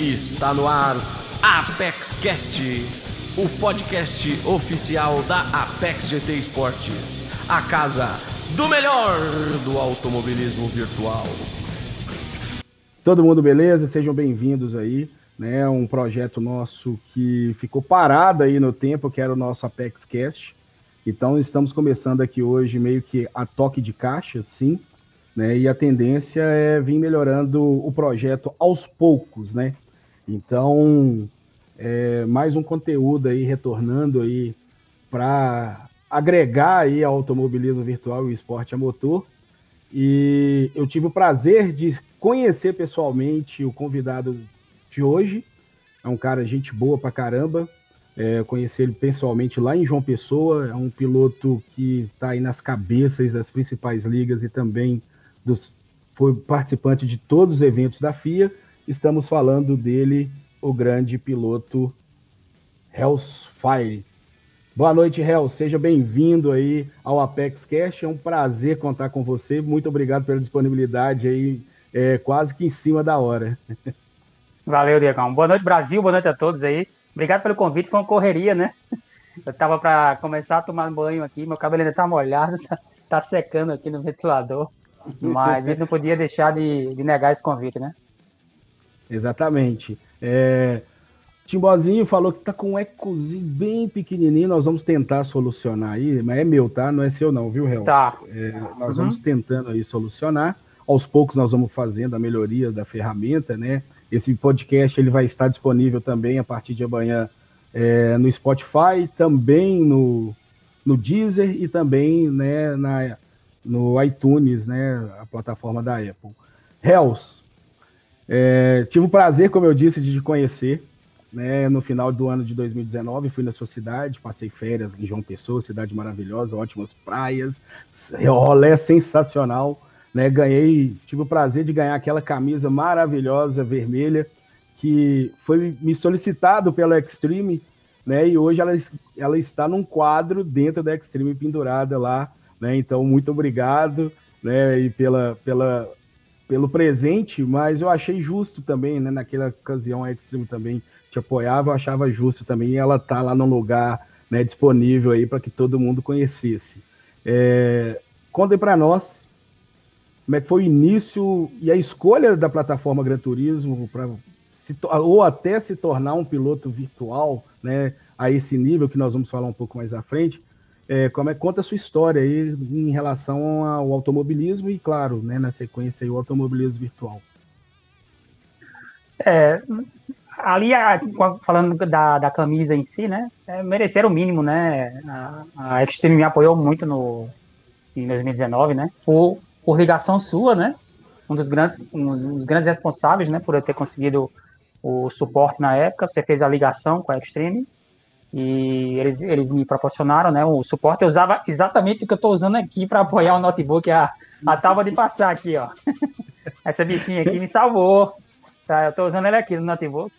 Está no ar Apex Cast, o podcast oficial da Apex GT Esportes, a casa do melhor do automobilismo virtual. Todo mundo beleza? Sejam bem-vindos aí, né? Um projeto nosso que ficou parado aí no tempo, que era o nosso Apex Cast. Então estamos começando aqui hoje meio que a toque de caixa, sim, né? E a tendência é vir melhorando o projeto aos poucos, né? Então, é, mais um conteúdo aí retornando aí para agregar aí ao automobilismo virtual e esporte a motor. E eu tive o prazer de conhecer pessoalmente o convidado de hoje. É um cara gente boa pra caramba. É, conheci ele pessoalmente lá em João Pessoa. É um piloto que está aí nas cabeças das principais ligas e também dos, foi participante de todos os eventos da FIA Estamos falando dele, o grande piloto Hells Fire. Boa noite, Hel. Seja bem-vindo aí ao Apex Cash. É um prazer contar com você. Muito obrigado pela disponibilidade aí, é, quase que em cima da hora. Valeu, Diegão. Boa noite, Brasil. Boa noite a todos aí. Obrigado pelo convite. Foi uma correria, né? Eu tava para começar a tomar banho aqui. Meu cabelo ainda tá molhado, tá, tá secando aqui no ventilador. Mas a gente não podia deixar de, de negar esse convite, né? Exatamente. É, Timbozinho falou que tá com um ecozinho bem pequenininho, nós vamos tentar solucionar aí, mas é meu, tá? Não é seu não, viu, Real? Tá. É, nós uhum. vamos tentando aí solucionar. Aos poucos nós vamos fazendo a melhoria da ferramenta, né? Esse podcast ele vai estar disponível também a partir de amanhã é, no Spotify, também no, no Deezer e também né, na, no iTunes, né? A plataforma da Apple. Hells, é, tive o prazer, como eu disse, de te conhecer. Né, no final do ano de 2019, fui na sua cidade, passei férias em João Pessoa, cidade maravilhosa, ótimas praias, rolê sensacional. Né, ganhei, tive o prazer de ganhar aquela camisa maravilhosa vermelha que foi me solicitado pela Extreme, né, e hoje ela, ela está num quadro dentro da Extreme pendurada lá, né, então muito obrigado, né, e pela, pela pelo presente, mas eu achei justo também, né? Naquela ocasião a Extreme também te apoiava, eu achava justo também ela tá lá no lugar né, disponível aí para que todo mundo conhecesse. É, contem para nós como é que foi o início e a escolha da plataforma Gran Turismo para ou até se tornar um piloto virtual, né, a esse nível que nós vamos falar um pouco mais à frente. É, como é, conta a sua história aí em relação ao automobilismo e, claro, né, na sequência aí, o automobilismo virtual. É, ali, falando da, da camisa em si, né, é, o mínimo, né, a, a Extreme me apoiou muito no, em 2019, né, por, por ligação sua, né, um dos grandes, um dos grandes responsáveis, né, por eu ter conseguido o suporte na época, você fez a ligação com a Extreme, e eles, eles me proporcionaram né, o suporte. Eu usava exatamente o que eu estou usando aqui para apoiar o notebook, a, a tábua de passar aqui, ó. Essa bichinha aqui me salvou. Tá, eu estou usando ele aqui no notebook,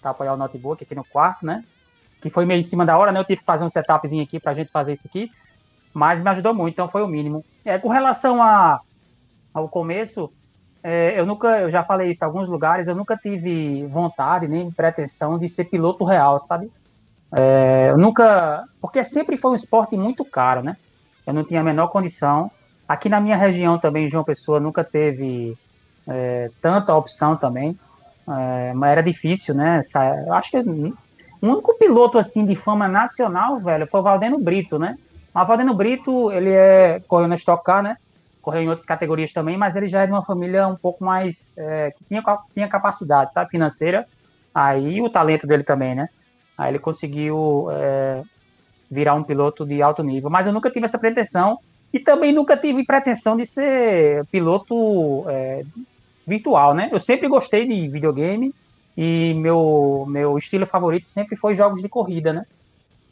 para apoiar o notebook aqui no quarto, né? Que foi meio em cima da hora, né? Eu tive que fazer um setupzinho aqui para a gente fazer isso aqui, mas me ajudou muito, então foi o mínimo. É, com relação a, ao começo, é, eu nunca, eu já falei isso em alguns lugares, eu nunca tive vontade nem pretensão de ser piloto real, sabe? É, eu nunca. Porque sempre foi um esporte muito caro, né? Eu não tinha a menor condição. Aqui na minha região também, João Pessoa, nunca teve é, tanta opção também. É, mas era difícil, né? Eu acho que o único piloto assim de fama nacional, velho, foi o Valdeno Brito, né? Mas o Valdeno Brito, ele é correu na Stock Car, né? Correu em outras categorias também, mas ele já é de uma família um pouco mais é, que tinha, tinha capacidade, sabe, financeira. Aí o talento dele também, né? Aí ele conseguiu é, virar um piloto de alto nível. Mas eu nunca tive essa pretensão e também nunca tive pretensão de ser piloto é, virtual, né? Eu sempre gostei de videogame e meu, meu estilo favorito sempre foi jogos de corrida, né?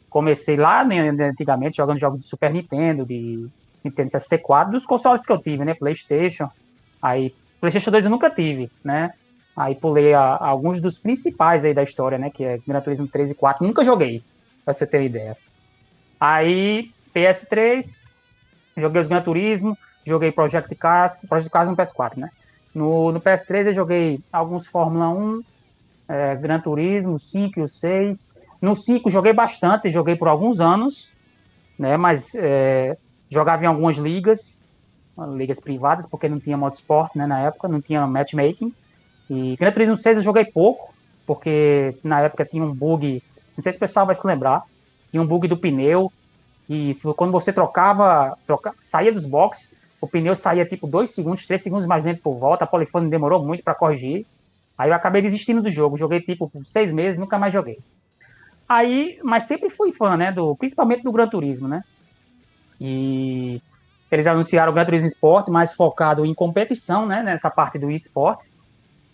Comecei lá né, antigamente jogando jogos de Super Nintendo, de Nintendo 64, dos consoles que eu tive, né? PlayStation. Aí, PlayStation 2 eu nunca tive, né? Aí pulei a, a alguns dos principais aí da história, né? Que é Gran Turismo 3 e 4. Nunca joguei, pra você ter uma ideia. Aí, PS3, joguei os Gran Turismo, joguei Project Cars, Project Cars no PS4, né? No, no PS3 eu joguei alguns Fórmula 1, é, Gran Turismo, 5 e o 6. No 5 joguei bastante, joguei por alguns anos, né? Mas é, jogava em algumas ligas, ligas privadas, porque não tinha modo esporte, né? Na época, não tinha matchmaking. E Gran Turismo 6 eu joguei pouco, porque na época tinha um bug, não sei se o pessoal vai se lembrar, tinha um bug do pneu, e quando você trocava, troca, saía dos boxes, o pneu saía tipo 2 segundos, 3 segundos mais lento por volta, a Polifone demorou muito para corrigir. Aí eu acabei desistindo do jogo, joguei tipo seis meses, nunca mais joguei. Aí, mas sempre fui fã, né, do, principalmente do Gran Turismo, né? E eles anunciaram o Gran Turismo Sport, mais focado em competição, né, nessa parte do esporte.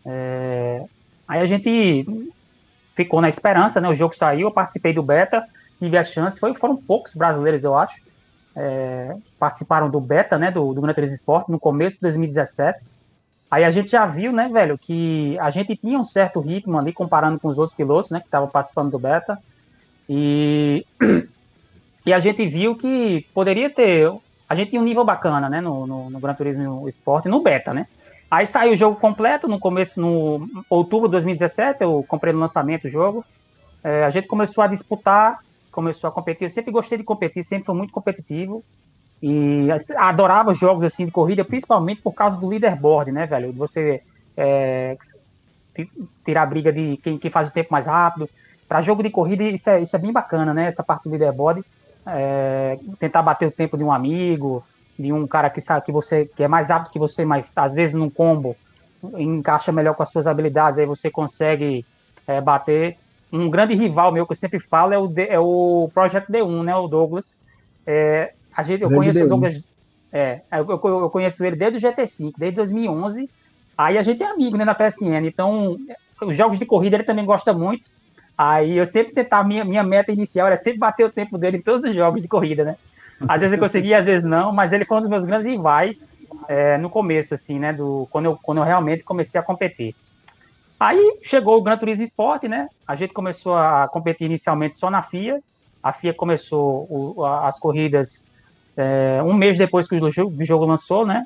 É, aí a gente ficou na esperança, né, o jogo saiu, eu participei do beta, tive a chance, foi, foram poucos brasileiros, eu acho, é, participaram do beta, né, do, do Gran Turismo Sport no começo de 2017. Aí a gente já viu, né, velho, que a gente tinha um certo ritmo ali comparando com os outros pilotos, né, que estavam participando do beta. E, e a gente viu que poderia ter. A gente tinha um nível bacana, né, no, no, no Gran Turismo Sport, no beta, né. Aí saiu o jogo completo no começo, no outubro de 2017, eu comprei no lançamento o jogo. É, a gente começou a disputar, começou a competir. Eu sempre gostei de competir, sempre foi muito competitivo. E adorava jogos assim de corrida, principalmente por causa do leaderboard, né, velho? Você é, tirar a briga de quem, quem, faz o tempo mais rápido. Para jogo de corrida, isso é, isso é bem bacana, né? Essa parte do leaderboard. É, tentar bater o tempo de um amigo, de um cara que sabe que você que é mais rápido que você, mas às vezes num combo encaixa melhor com as suas habilidades, aí você consegue é, bater. Um grande rival meu que eu sempre falo é o, é o Project D1, né? O Douglas. É, a gente, eu conheço o Douglas. É, eu, eu, conheço ele desde o GT5, desde 2011. Aí a gente é amigo, né, na PSN. Então, os jogos de corrida ele também gosta muito. Aí eu sempre tentava, minha, minha meta inicial era sempre bater o tempo dele em todos os jogos de corrida, né? Às vezes eu conseguia, às vezes não, mas ele foi um dos meus grandes rivais é, no começo, assim, né? Do, quando, eu, quando eu realmente comecei a competir. Aí chegou o Gran Turismo Sport, né? A gente começou a competir inicialmente só na FIA. A FIA começou o, as corridas é, um mês depois que o jogo, o jogo lançou, né?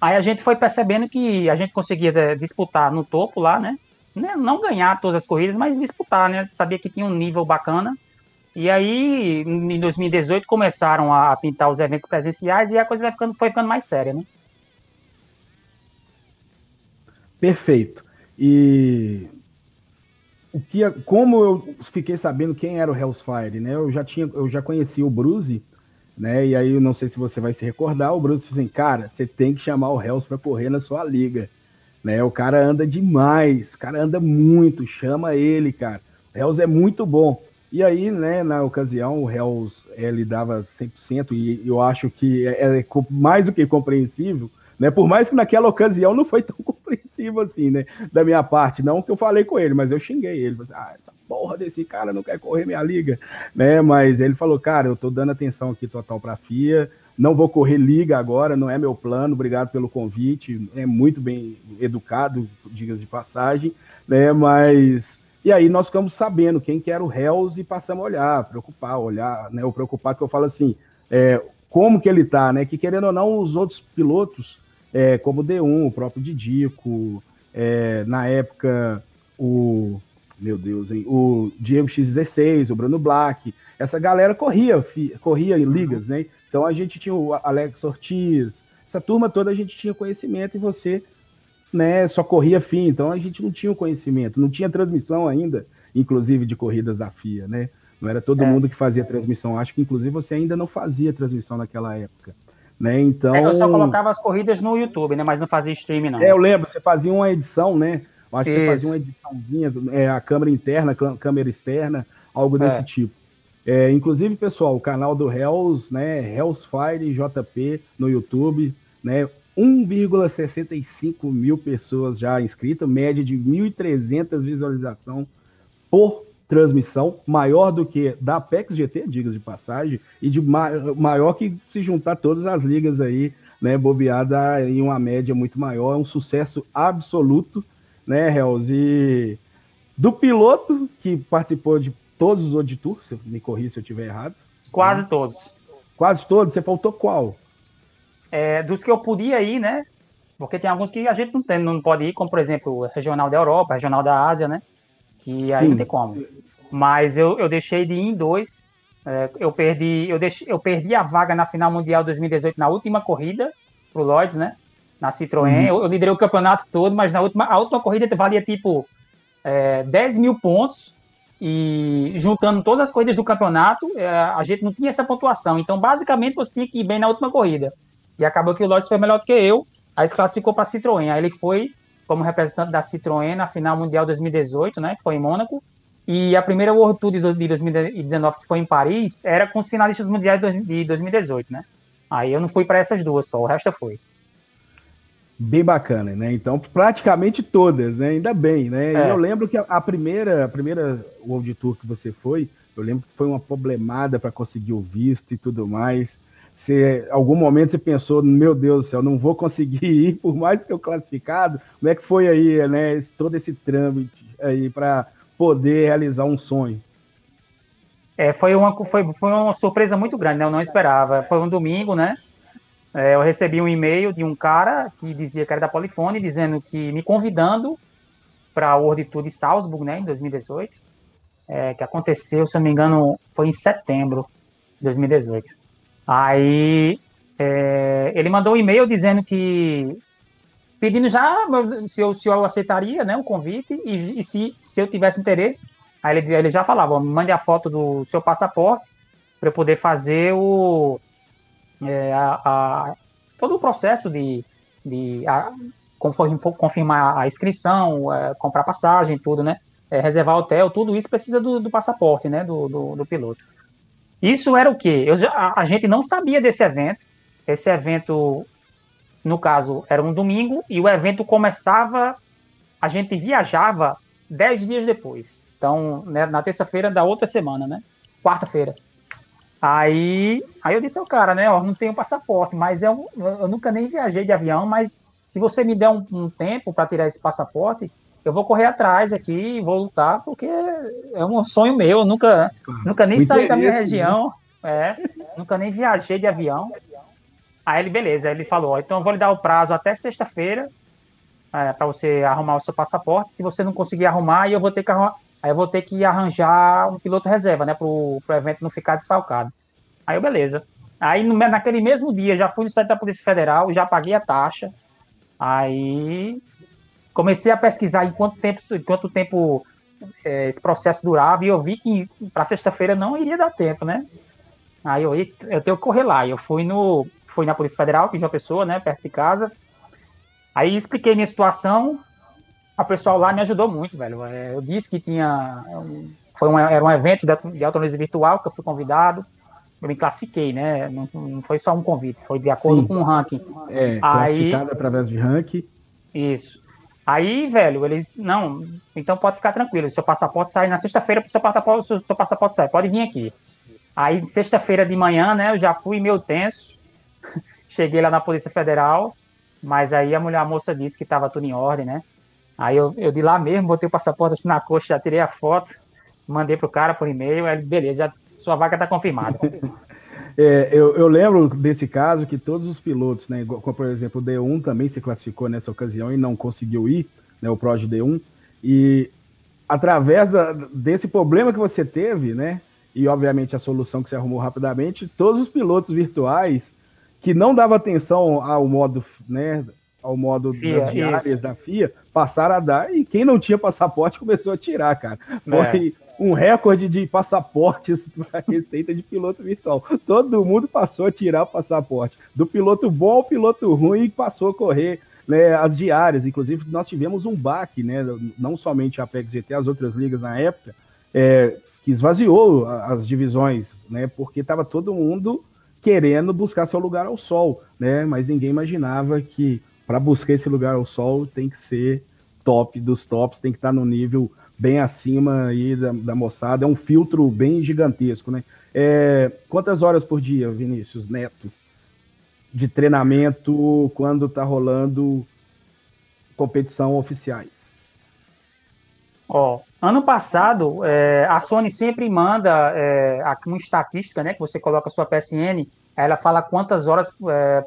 Aí a gente foi percebendo que a gente conseguia é, disputar no topo lá, né? né? Não ganhar todas as corridas, mas disputar, né? Sabia que tinha um nível bacana. E aí, em 2018, começaram a pintar os eventos presenciais e a coisa vai ficando, foi ficando mais séria, né? Perfeito. E o que, como eu fiquei sabendo quem era o Hellsfire, né? Eu já tinha, eu já conhecia o Bruce né? E aí, eu não sei se você vai se recordar, o Bruce falou assim, cara, você tem que chamar o Hells para correr na sua liga, né? O cara anda demais, o cara anda muito, chama ele, cara. O Hells é muito bom. E aí, né, na ocasião, o Hells, ele dava 100%, e eu acho que é, é mais do que compreensível, né? Por mais que naquela ocasião não foi tão compreensivo assim, né? Da minha parte, não que eu falei com ele, mas eu xinguei ele. Falei, assim, ah, essa porra desse cara não quer correr minha liga, né? Mas ele falou, cara, eu tô dando atenção aqui total pra FIA, não vou correr liga agora, não é meu plano, obrigado pelo convite, é muito bem educado, digas de passagem, né? Mas e aí nós ficamos sabendo quem que era o Hells e passamos a olhar, preocupar, olhar, né? O preocupar que eu falo assim, é, como que ele tá, né? Que querendo ou não, os outros pilotos é, como o D1, o próprio Didico, é, na época o meu Deus, hein, o Diego X16, o Bruno Black, essa galera corria, corria em ligas, né? Então a gente tinha o Alex Ortiz, essa turma toda a gente tinha conhecimento e você, né, só corria fim, então a gente não tinha o conhecimento, não tinha transmissão ainda, inclusive de corridas da FIA, né? Não era todo é. mundo que fazia transmissão. Acho que inclusive você ainda não fazia transmissão naquela época. Né? Então, é, eu só colocava as corridas no YouTube, né? Mas não fazia streaming, não. É, eu lembro, você fazia uma edição, né? Eu acho Isso. que você fazia uma ediçãozinha, é, a câmera interna, a câmera externa, algo desse é. tipo. É, inclusive, pessoal, o canal do Hells, né? Hellsfire JP no YouTube, né? 1,65 mil pessoas já inscritas, média de 1.300 visualização por transmissão maior do que da Apex GT, digas de passagem, e de maior que se juntar todas as ligas aí, né, bobeada em uma média muito maior, é um sucesso absoluto, né, Hells? E do piloto que participou de todos os Odd Tour, se me corri se eu estiver errado. Quase né? todos. Quase todos, você faltou qual? É, dos que eu podia ir, né? Porque tem alguns que a gente não, tem, não pode ir, como por exemplo, regional da Europa, regional da Ásia, né? Que aí Sim. não tem como. Mas eu, eu deixei de ir em dois. É, eu, perdi, eu, deixei, eu perdi a vaga na final mundial 2018 na última corrida pro Lloyds, né? Na Citroën. Uhum. Eu, eu, liderei o campeonato todo, mas na última, a última corrida valia tipo é, 10 mil pontos. E juntando todas as corridas do campeonato, é, a gente não tinha essa pontuação. Então, basicamente, você tinha que ir bem na última corrida. E acabou que o Lloyds foi melhor do que eu. Aí se classificou para a Citroën. Aí ele foi como representante da Citroën na final mundial 2018, né? Que foi em Mônaco. E a primeira World Tour de 2019, que foi em Paris, era com os finalistas mundiais de 2018, né? Aí eu não fui para essas duas só, o resto foi. Bem bacana, né? Então, praticamente todas, né? Ainda bem, né? É. eu lembro que a primeira, a primeira World Tour que você foi, eu lembro que foi uma problemada para conseguir o visto e tudo mais. Se algum momento você pensou, meu Deus do céu, não vou conseguir ir, por mais que eu classificado, como é que foi aí, né? Todo esse trâmite aí para poder realizar um sonho? É, foi, uma, foi, foi uma surpresa muito grande, né? Eu não esperava. Foi um domingo, né? É, eu recebi um e-mail de um cara que dizia que era da Polifone, dizendo que me convidando para a World Tour de Salzburg, né, em 2018, é, que aconteceu, se eu não me engano, foi em setembro de 2018. Aí é, ele mandou um e-mail dizendo que pedindo já se eu, se eu aceitaria né, o convite e, e se, se eu tivesse interesse. Aí ele, ele já falava: mande a foto do seu passaporte para eu poder fazer o, é, a, a, todo o processo de, de a, confirmar a inscrição, é, comprar passagem, tudo, né? É, reservar hotel, tudo isso precisa do, do passaporte, né? Do, do, do, piloto. Isso era o quê? Eu a, a gente não sabia desse evento. Esse evento no caso, era um domingo e o evento começava, a gente viajava dez dias depois. Então, né, na terça-feira da outra semana, né? Quarta-feira. Aí, aí eu disse ao cara, né? Ó, não tenho passaporte, mas eu, eu nunca nem viajei de avião, mas se você me der um, um tempo para tirar esse passaporte, eu vou correr atrás aqui e vou lutar, porque é um sonho meu. Eu nunca, nunca nem saí da minha né? região, é, nunca nem viajei de avião. Aí ele, beleza, ele falou, então eu vou lhe dar o prazo até sexta-feira é, para você arrumar o seu passaporte. Se você não conseguir arrumar, aí eu vou ter que arrumar, aí eu vou ter que arranjar um piloto reserva, né, para o evento não ficar desfalcado. Aí eu, beleza. Aí no, naquele mesmo dia já fui no site da Polícia Federal, já paguei a taxa. Aí comecei a pesquisar em quanto tempo, em quanto tempo é, esse processo durava e eu vi que para sexta-feira não iria dar tempo, né? Aí eu, eu tenho que correr lá. Eu fui no fui na Polícia Federal, que já pessoa, né, perto de casa. Aí expliquei minha situação. A pessoal lá me ajudou muito, velho. É, eu disse que tinha foi um, era um evento de autonomia virtual que eu fui convidado. Eu me classifiquei, né? Não, não foi só um convite, foi de acordo Sim. com o ranking. É, aí, através de ranking. Isso. Aí, velho, eles, não, então pode ficar tranquilo, seu passaporte sai na sexta-feira, seu passaporte, seu, seu passaporte sai, pode vir aqui. Aí, sexta-feira de manhã, né, eu já fui meio tenso, cheguei lá na Polícia Federal, mas aí a mulher, a moça disse que estava tudo em ordem, né? Aí eu, eu de lá mesmo, botei o passaporte assim na coxa, já tirei a foto, mandei pro cara por e-mail, aí beleza, sua vaga está confirmada. É, eu, eu, lembro desse caso que todos os pilotos, né, como por exemplo o D1 também se classificou nessa ocasião e não conseguiu ir, né, o Prod D1, e através da, desse problema que você teve, né, e obviamente a solução que você arrumou rapidamente, todos os pilotos virtuais que não davam atenção ao modo, né, ao modo FIA, das diárias isso. da FIA, passaram a dar, e quem não tinha passaporte começou a tirar, cara. Foi é. um recorde de passaportes na receita de piloto virtual. Todo mundo passou a tirar o passaporte. Do piloto bom ao piloto ruim, passou a correr né, as diárias. Inclusive, nós tivemos um baque, né, não somente a Apex GT, as outras ligas na época, é, que esvaziou as divisões, né? Porque estava todo mundo querendo buscar seu lugar ao sol, né? Mas ninguém imaginava que para buscar esse lugar ao sol tem que ser top dos tops, tem que estar tá no nível bem acima aí da, da moçada. É um filtro bem gigantesco, né? É, quantas horas por dia, Vinícius Neto, de treinamento quando está rolando competição oficiais? Ó, ano passado, é, a Sony sempre manda é, uma estatística, né? Que você coloca a sua PSN, ela fala quantas horas é,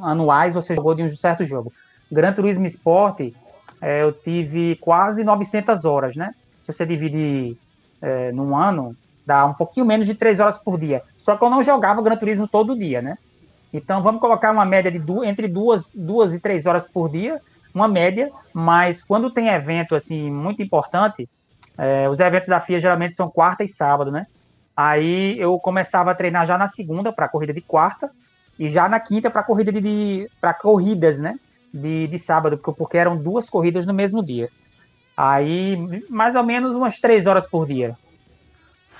anuais você jogou de um certo jogo. Gran Turismo Sport, é, eu tive quase 900 horas, né? Se você dividir é, num ano, dá um pouquinho menos de 3 horas por dia. Só que eu não jogava Gran Turismo todo dia, né? Então vamos colocar uma média de du entre duas, duas e três horas por dia, uma média, mas quando tem evento assim muito importante, é, os eventos da FIA geralmente são quarta e sábado, né? Aí eu começava a treinar já na segunda para a corrida de quarta e já na quinta para corrida de, de para corridas, né? De, de sábado, porque, porque eram duas corridas no mesmo dia. Aí mais ou menos umas três horas por dia.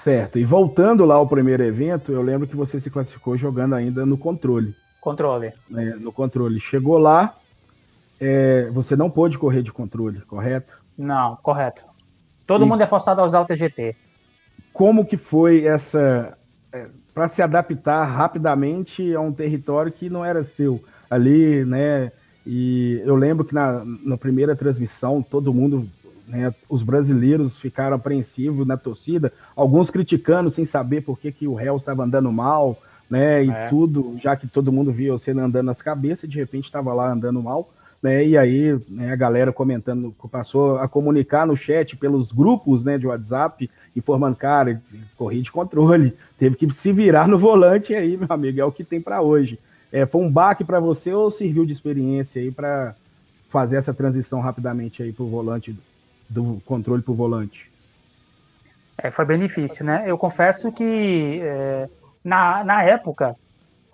Certo. E voltando lá ao primeiro evento, eu lembro que você se classificou jogando ainda no controle. Controle. É, no controle. Chegou lá, é, você não pôde correr de controle, correto? Não, correto. Todo e mundo é forçado a usar o TGT. Como que foi essa. É, para se adaptar rapidamente a um território que não era seu ali, né? E eu lembro que na, na primeira transmissão todo mundo né, os brasileiros ficaram apreensivos na torcida, alguns criticando sem saber por que, que o réu estava andando mal, né? E é. tudo, já que todo mundo via você andando nas cabeças, de repente estava lá andando mal. Né, e aí né, a galera comentando, passou a comunicar no chat pelos grupos né, de WhatsApp, informando, cara, corri de controle, teve que se virar no volante aí, meu amigo, é o que tem para hoje. É, foi um baque para você ou serviu de experiência aí para fazer essa transição rapidamente aí para o volante do controle para o volante? É, foi bem difícil, né? Eu confesso que é, na, na época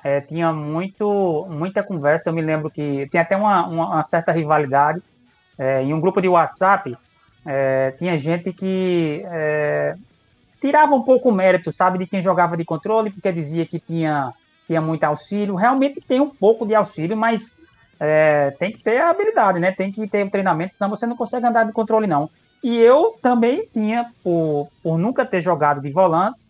é, tinha muito, muita conversa. Eu me lembro que tinha até uma, uma certa rivalidade. É, em um grupo de WhatsApp, é, tinha gente que é, tirava um pouco o mérito, sabe, de quem jogava de controle, porque dizia que tinha, tinha muito auxílio. Realmente tem um pouco de auxílio, mas é, tem que ter a habilidade, né? Tem que ter o treinamento, senão você não consegue andar de controle, não. E eu também tinha, por, por nunca ter jogado de volante,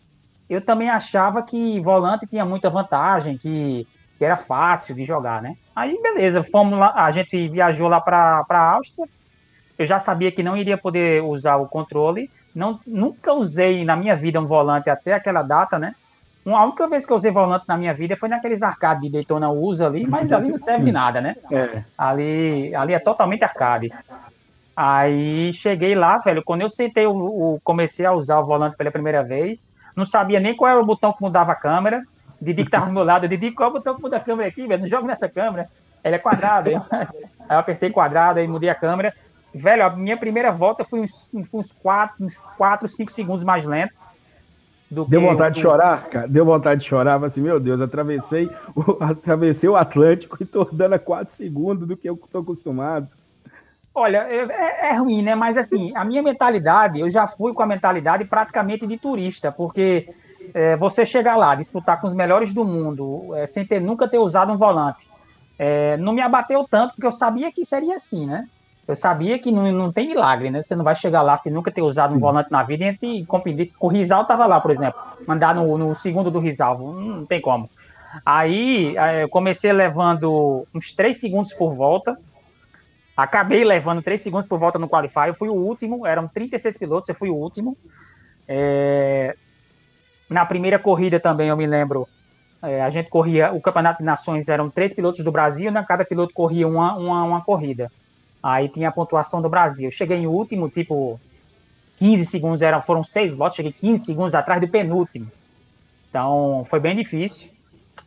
eu também achava que volante tinha muita vantagem, que, que era fácil de jogar, né? Aí, beleza, fomos lá, a gente viajou lá para a Áustria, eu já sabia que não iria poder usar o controle, não, nunca usei na minha vida um volante até aquela data, né? A única vez que eu usei volante na minha vida foi naqueles arcades de Daytona USA ali, mas ali não serve de nada, né? É. Ali, ali é totalmente arcade. Aí cheguei lá, velho, quando eu sentei, o, o, comecei a usar o volante pela primeira vez, não sabia nem qual era o botão que mudava a câmera. Didi que tava do meu lado, Didi, qual é o botão que muda a câmera aqui, velho? Não jogo nessa câmera. Ele é quadrado. aí eu apertei quadrado, aí mudei a câmera. Velho, a minha primeira volta foi uns, uns 4, uns 4, 5 segundos mais lento. Deu vontade de chorar, cara? Deu vontade de chorar, mas assim, meu Deus, atravessei o, atravessei o Atlântico e tô dando a 4 segundos do que eu tô acostumado. Olha, é, é, é, ruim, né? Mas assim, a minha mentalidade, eu já fui com a mentalidade praticamente de turista, porque é, você chegar lá, disputar com os melhores do mundo, é, sem ter nunca ter usado um volante, é, não me abateu tanto, porque eu sabia que seria assim, né? Eu sabia que não, não tem milagre, né? Você não vai chegar lá se nunca ter usado um volante na vida e competir. O Rizal tava lá, por exemplo, mandar no, no segundo do Rizal, não tem como. Aí eu comecei levando uns 3 segundos por volta. Acabei levando 3 segundos por volta no Qualify. Eu fui o último, eram 36 pilotos, eu fui o último. É... Na primeira corrida também, eu me lembro, é, a gente corria, o Campeonato de Nações eram três pilotos do Brasil, né? cada piloto corria uma, uma, uma corrida. Aí tinha a pontuação do Brasil. cheguei em último, tipo, 15 segundos, eram, foram seis votos, cheguei 15 segundos atrás do penúltimo. Então, foi bem difícil.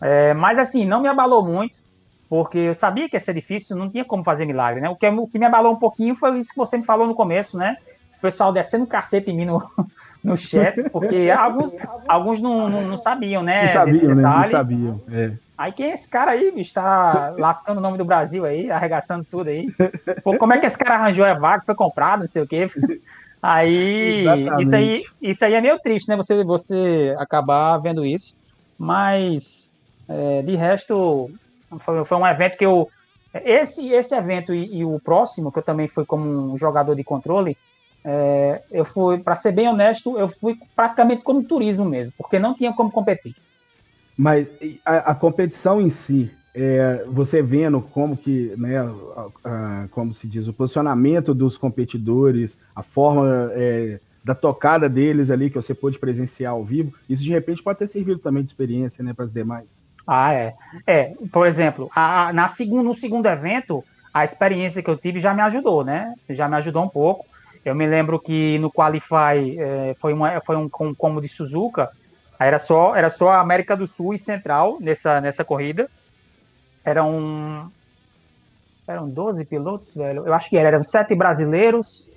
É, mas, assim, não me abalou muito, porque eu sabia que ia ser difícil, não tinha como fazer milagre, né? O que, o que me abalou um pouquinho foi isso que você me falou no começo, né? O pessoal descendo cacete em mim no, no chat, porque alguns, alguns não, não, não sabiam, né? Não sabiam, né? Não sabiam. É. Aí quem é esse cara aí, bicho? Tá lascando o nome do Brasil aí, arregaçando tudo aí. Pô, como é que esse cara arranjou a vaga, foi comprado, não sei o quê. Aí isso, aí, isso aí é meio triste, né? Você, você acabar vendo isso. Mas, é, de resto, foi, foi, um evento que eu. Esse, esse evento e, e, o próximo, que eu também fui como um jogador de controle, é, eu fui, para ser bem honesto, eu fui praticamente como turismo mesmo, porque não tinha como competir. Mas a, a competição em si, é, você vendo como que, né, a, a, como se diz, o posicionamento dos competidores, a forma é, da tocada deles ali que você pôde presenciar ao vivo, isso de repente pode ter servido também de experiência, né, para as demais. Ah, é. É, por exemplo, a, na segundo, no segundo evento, a experiência que eu tive já me ajudou, né? Já me ajudou um pouco. Eu me lembro que no Qualify é, foi, uma, foi um, um como de Suzuka, era só, era só a América do Sul e Central nessa, nessa corrida. Eram, eram 12 pilotos, velho. Eu acho que era, eram sete brasileiros,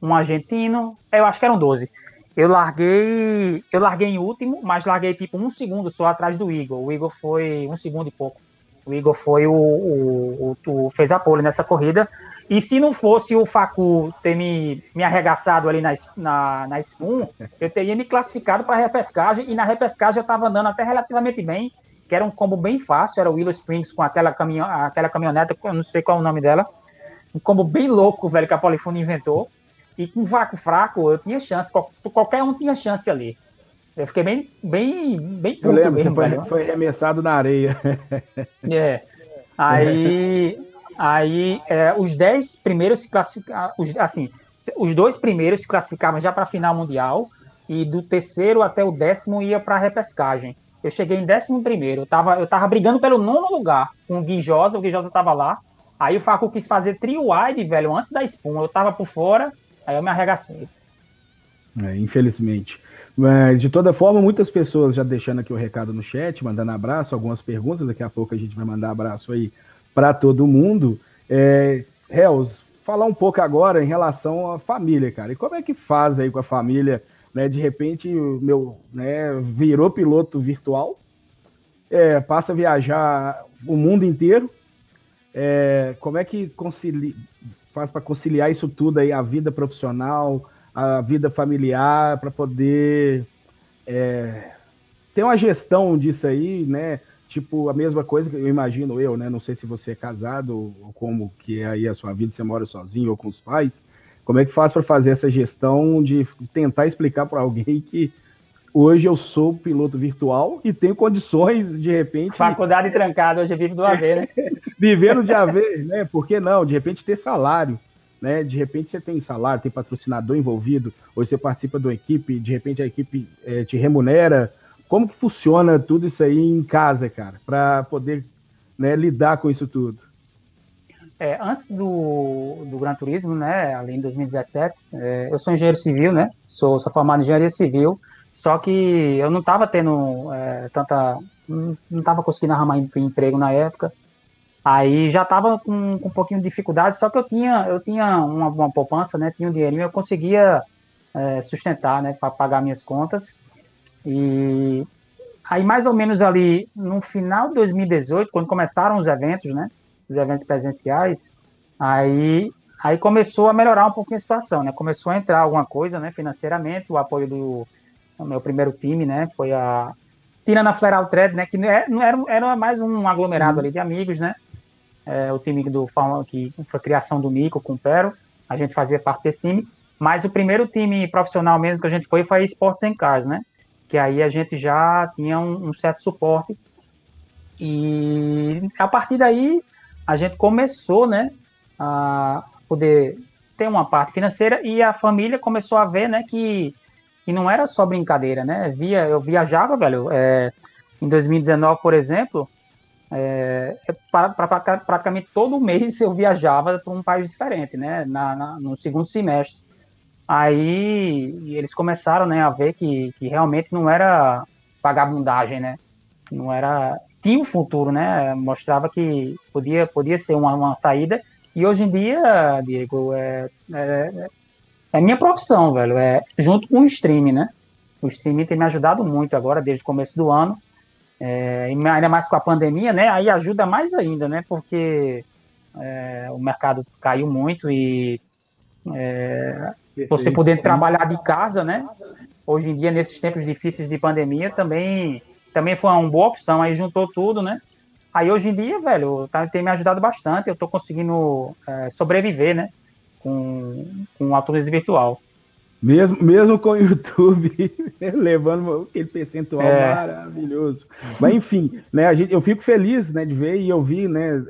um argentino, eu acho que eram 12. Eu larguei, eu larguei em último, mas larguei tipo um segundo só atrás do Igor. O Igor foi um segundo e pouco. O Igor foi o, o, o, o fez a pole nessa corrida. E se não fosse o Facu ter me, me arregaçado ali na, na, na Spoon, eu teria me classificado para a repescagem. E na repescagem eu estava andando até relativamente bem, que era um combo bem fácil. Era o Willow Springs com aquela, caminho, aquela caminhoneta, eu não sei qual é o nome dela. Um combo bem louco, velho, que a Polifone inventou. E com vácuo fraco, eu tinha chance, qualquer um tinha chance ali. Eu fiquei bem, bem, bem puto eu lembro, mesmo, foi, foi arremessado na areia. É. Aí, aí é, os dez primeiros se classificaram, assim, os dois primeiros se classificavam já para a final mundial e do terceiro até o décimo ia para a repescagem. Eu cheguei em décimo primeiro, eu tava, eu tava brigando pelo nono lugar com o Guijosa, o Guijosa tava lá. Aí o Faco quis fazer trio wide, velho, antes da espuma. Eu tava por fora, aí eu me arregacei. É, infelizmente. Mas, de toda forma, muitas pessoas já deixando aqui o recado no chat, mandando abraço, algumas perguntas. Daqui a pouco a gente vai mandar abraço aí para todo mundo. É, Hells, falar um pouco agora em relação à família, cara. E como é que faz aí com a família? Né, de repente, meu né, virou piloto virtual, é, passa a viajar o mundo inteiro. É, como é que concilia, faz para conciliar isso tudo aí, a vida profissional, a vida familiar, para poder é, ter uma gestão disso aí, né? Tipo, a mesma coisa que eu imagino eu, né? Não sei se você é casado ou como que é aí a sua vida, você mora sozinho ou com os pais. Como é que faz para fazer essa gestão de tentar explicar para alguém que hoje eu sou piloto virtual e tenho condições, de repente. Faculdade trancada, hoje vive do AV, né? Vivendo de AV, né? Por que não? De repente ter salário né? De repente você tem salário, tem patrocinador envolvido, ou você participa de uma equipe, de repente a equipe é, te remunera. Como que funciona tudo isso aí em casa, cara, para poder né, lidar com isso tudo? É, antes do, do Gran Turismo, né, além de 2017, é, eu sou engenheiro civil, né, sou, sou formado em engenharia civil, só que eu não estava tendo é, tanta, não estava conseguindo arrumar emprego na época, Aí já estava com, com, um pouquinho de dificuldade, só que eu tinha, eu tinha uma, uma poupança, né? Tinha um dinheirinho, eu conseguia é, sustentar, né? Para pagar minhas contas. E aí, mais ou menos ali no final de 2018, quando começaram os eventos, né? Os eventos presenciais, aí, aí começou a melhorar um pouquinho a situação, né? Começou a entrar alguma coisa, né? Financeiramente, o apoio do, meu primeiro time, né? Foi a Tirando a Fleral Thread, né? Que não era, era mais um aglomerado uhum. ali de amigos, né? É, o time do que foi criação do Nico com o Pero, a gente fazia parte desse time, mas o primeiro time profissional mesmo que a gente foi foi Sports em Cars, né? Que aí a gente já tinha um, um certo suporte e a partir daí a gente começou, né, a poder ter uma parte financeira e a família começou a ver, né, que, que não era só brincadeira, né? Via, eu viajava, velho, é, em 2019, por exemplo, é, é pra, pra, praticamente todo mês eu viajava para um país diferente, né? Na, na, no segundo semestre. Aí eles começaram, né, a ver que, que realmente não era vagabundagem, né? Não era tinha um futuro, né? Mostrava que podia podia ser uma, uma saída. E hoje em dia, Diego, é, é, é minha profissão, velho. É junto com o streaming, né? O streaming tem me ajudado muito agora desde o começo do ano é, ainda mais com a pandemia, né? Aí ajuda mais ainda, né? Porque é, o mercado caiu muito e é, você poder trabalhar de casa, né? Hoje em dia, nesses tempos difíceis de pandemia, também, também foi uma boa opção. Aí juntou tudo, né? Aí hoje em dia, velho, tá, tem me ajudado bastante. Eu estou conseguindo é, sobreviver, né? Com, com autorismo virtual. Mesmo, mesmo com o YouTube levando aquele percentual é. maravilhoso. Mas enfim, né, a gente, eu fico feliz né, de ver e eu vi né,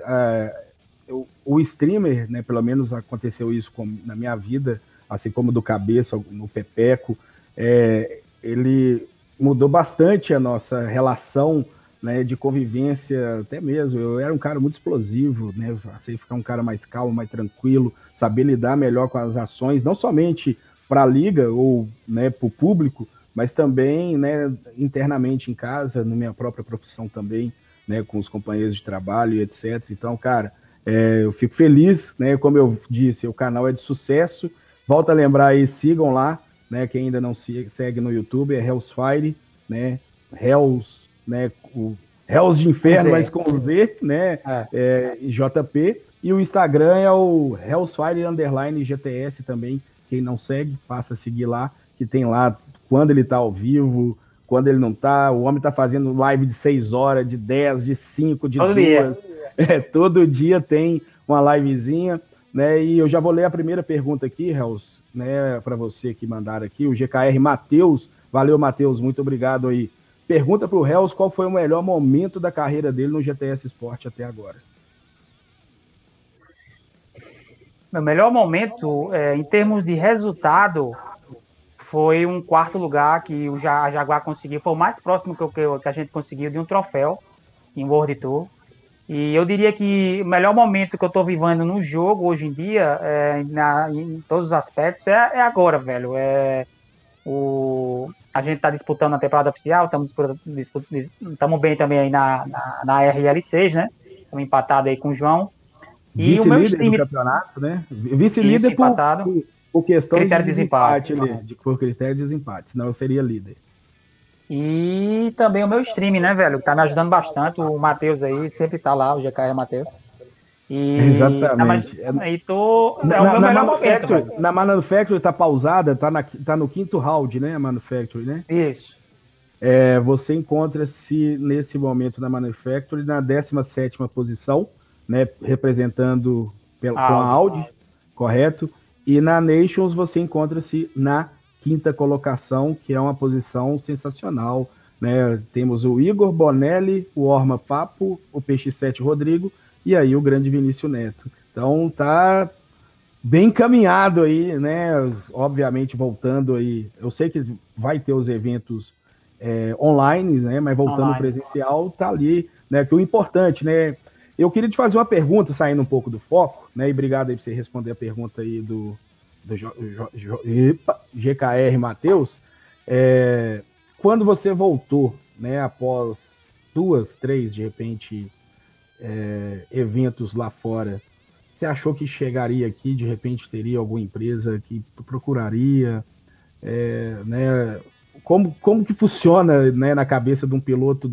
o, o streamer, né, pelo menos aconteceu isso com, na minha vida, assim como do Cabeça, no Pepeco, é, ele mudou bastante a nossa relação né, de convivência, até mesmo. Eu era um cara muito explosivo, né? Passei ficar um cara mais calmo, mais tranquilo, saber lidar melhor com as ações, não somente para a liga ou né, para o público, mas também né, internamente em casa, na minha própria profissão também, né, com os companheiros de trabalho e etc. Então, cara, é, eu fico feliz, né? Como eu disse, o canal é de sucesso. Volto a lembrar aí, sigam lá, né? Quem ainda não segue no YouTube é Hell's Fire, né? Hells, né? O Hells de Inferno, mas com Z, né? É. É, JP. E o Instagram é o Hellsfire Underline GTS também. Quem não segue, passa a seguir lá, que tem lá quando ele tá ao vivo, quando ele não tá. O homem tá fazendo live de 6 horas, de 10, de 5, de 2. É, todo dia tem uma livezinha, né? E eu já vou ler a primeira pergunta aqui, Hells, né, para você que mandaram aqui, o GKR Matheus. Valeu, Matheus, muito obrigado aí. Pergunta para o Hells qual foi o melhor momento da carreira dele no GTS Sport até agora. Meu melhor momento, é, em termos de resultado, foi um quarto lugar que o Jaguar conseguiu. Foi o mais próximo que, que a gente conseguiu de um troféu em World Tour. E eu diria que o melhor momento que eu estou vivendo no jogo hoje em dia, é, na, em todos os aspectos, é, é, agora, velho. É, o, a gente está disputando a temporada oficial, estamos bem também aí na, na, na RL6, né? Estamos empatados aí com o João. E o meu time... do campeonato, né? Vice-líder por, por, por questão critério de desempate. desempate ali, por critério de desempate, senão eu seria líder. E também o meu stream, né, velho? Que tá me ajudando bastante. O Matheus aí sempre tá lá, o GKR Matheus. E, Exatamente. Tá, mas, tô, é na, o meu na melhor momento. Velho. Na Manufacturing tá pausada, tá, na, tá no quinto round, né, a Manufacturing, né? Isso. É, você encontra-se nesse momento na Manufacturing na 17 posição, né, representando pela, com a Audi, correto? E na Nations você encontra-se na quinta colocação, que é uma posição sensacional. Né? Temos o Igor Bonelli, o Orma Papo, o PX7 Rodrigo e aí o grande Vinícius Neto. Então tá bem encaminhado aí, né? Obviamente voltando aí, eu sei que vai ter os eventos é, online, né? Mas voltando online. presencial, tá ali, né? Que o importante, né? Eu queria te fazer uma pergunta, saindo um pouco do foco, né? E obrigado aí por você responder a pergunta aí do, do J, J, J, GKR Matheus, é, quando você voltou, né, após duas, três, de repente, é, eventos lá fora, você achou que chegaria aqui, de repente teria alguma empresa que procuraria, é, né, como, como que funciona né, na cabeça de um piloto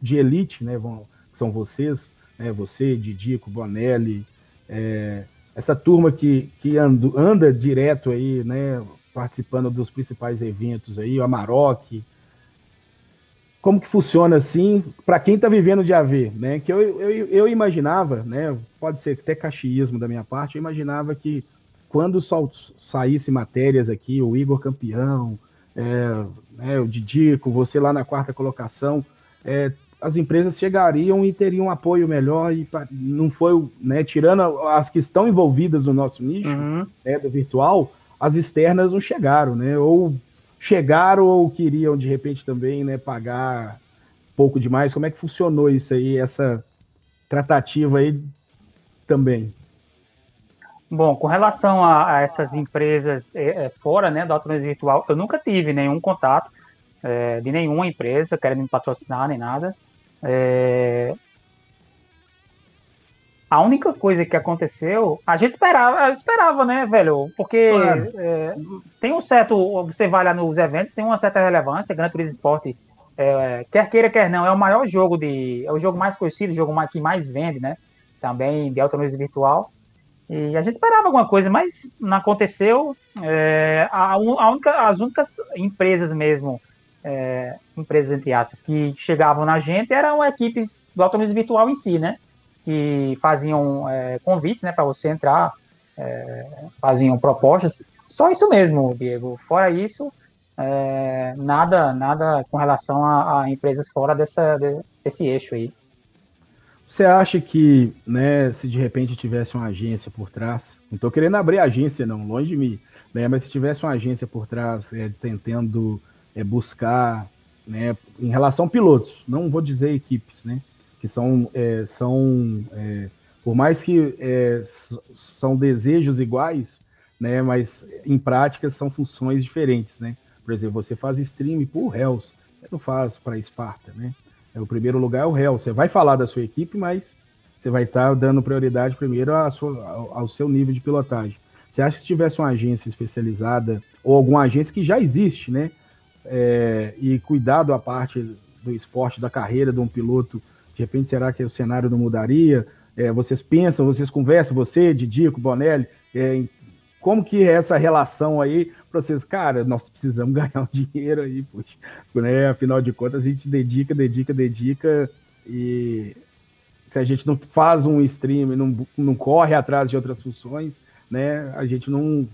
de elite, né, vão, são vocês, né, você, Didico, Bonelli, é, essa turma que, que ando, anda direto aí, né, participando dos principais eventos aí, o Amarok, como que funciona assim, para quem está vivendo de AV, né, que eu, eu, eu imaginava, né, pode ser até caxiismo da minha parte, eu imaginava que quando só saísse matérias aqui, o Igor campeão, é, né, o Didico, você lá na quarta colocação, é, as empresas chegariam e teriam um apoio melhor e não foi, né, tirando as que estão envolvidas no nosso nicho, uhum. né, do virtual, as externas não chegaram, né, ou chegaram ou queriam de repente também, né, pagar pouco demais. Como é que funcionou isso aí, essa tratativa aí também? Bom, com relação a, a essas empresas é, é, fora, né, do automobilismo virtual, eu nunca tive nenhum contato é, de nenhuma empresa querendo me patrocinar nem nada. É... A única coisa que aconteceu, a gente esperava, esperava, né, velho? Porque claro. é, tem um certo. Você vai lá nos eventos, tem uma certa relevância. Gran Turismo Sport, é, quer queira, quer não, é o maior jogo de. É o jogo mais conhecido, o jogo mais, que mais vende, né? Também de automobilismo virtual. E a gente esperava alguma coisa, mas não aconteceu. É, a, a única, as únicas empresas mesmo é, empresas, entre aspas, que chegavam na gente eram equipes do automobilismo virtual em si, né? Que faziam é, convites, né, para você entrar, é, faziam propostas. Só isso mesmo, Diego. Fora isso, é, nada, nada com relação a, a, empresas fora dessa, desse eixo aí. Você acha que, né, se de repente tivesse uma agência por trás, não estou querendo abrir agência, não, longe de mim, né, mas se tivesse uma agência por trás é, tentando é, buscar né, em relação a pilotos, não vou dizer equipes, né, que são, é, são é, por mais que é, são desejos iguais, né, mas em prática são funções diferentes, né. Por exemplo, você faz stream por Hells, você não faz para Esparta, né. É, o primeiro lugar é o Hells. Você vai falar da sua equipe, mas você vai estar tá dando prioridade primeiro sua, ao, ao seu nível de pilotagem. Você acha que se tivesse uma agência especializada ou alguma agência que já existe, né? É, e cuidado a parte do esporte, da carreira de um piloto, de repente será que o cenário não mudaria? É, vocês pensam, vocês conversam, você, Didico, Bonelli, é, como que é essa relação aí para vocês? Cara, nós precisamos ganhar um dinheiro aí, poxa, né? Afinal de contas, a gente dedica, dedica, dedica e se a gente não faz um stream, não, não corre atrás de outras funções, né, a gente não,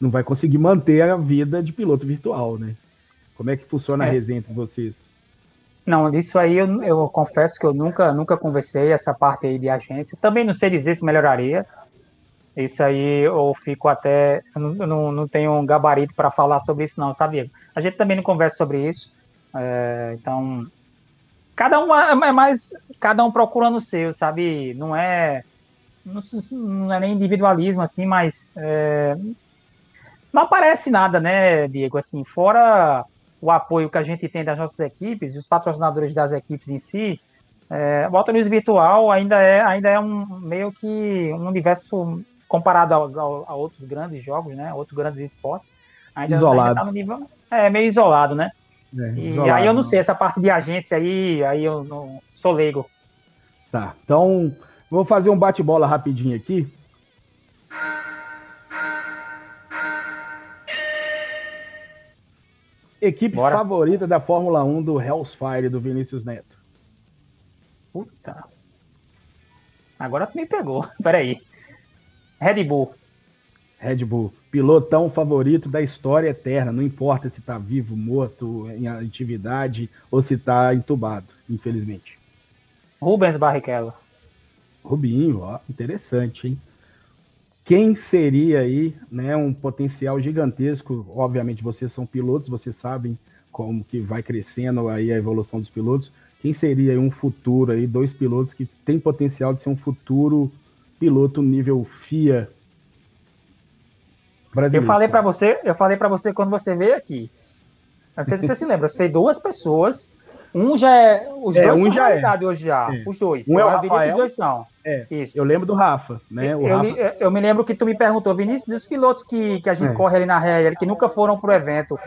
não vai conseguir manter a vida de piloto virtual, né? Como é que funciona é. a resenha entre vocês? Não, disso aí eu, eu confesso que eu nunca, nunca conversei essa parte aí de agência. Também não sei dizer se melhoraria. Isso aí eu fico até. Eu não, não, não tenho um gabarito para falar sobre isso, não, sabe? A gente também não conversa sobre isso. É, então, cada um é, é mais. Cada um procurando o seu, sabe? Não é não, não é nem individualismo, assim, mas é, não aparece nada, né, Diego? Assim, fora o apoio que a gente tem das nossas equipes os patrocinadores das equipes em si, é, o Auto News Virtual ainda é, ainda é um meio que um universo comparado a, a, a outros grandes jogos, né? Outros grandes esportes. Ainda, isolado. Ainda tá no nível, é meio isolado, né? É, e isolado, aí eu não sei, essa parte de agência aí, aí eu não sou leigo. Tá, então Vou fazer um bate-bola rapidinho aqui. Equipe Bora. favorita da Fórmula 1 do Hellsfire, do Vinícius Neto. Puta. Agora tu me pegou. Peraí. Red Bull. Red Bull. Pilotão favorito da história eterna. Não importa se tá vivo, morto, em atividade ou se tá entubado, infelizmente. Rubens Barrichello. Rubinho, ó, interessante, hein? Quem seria aí, né, um potencial gigantesco? Obviamente vocês são pilotos, vocês sabem como que vai crescendo aí a evolução dos pilotos. Quem seria aí um futuro aí, dois pilotos que tem potencial de ser um futuro piloto nível FIA brasileiro? Eu falei para você, eu falei para você quando você veio aqui. Não sei se você se lembra, eu sei duas pessoas um já é. Os é, dois um são já realidade é. hoje já. É. Os dois. Um é o Rafael, os dois são. É. Isso. Eu lembro do Rafa, né? Eu, Rafa... eu, me lembro que tu me perguntou, Vinícius, dos pilotos que, que a gente é. corre ali na réia, que nunca foram pro evento.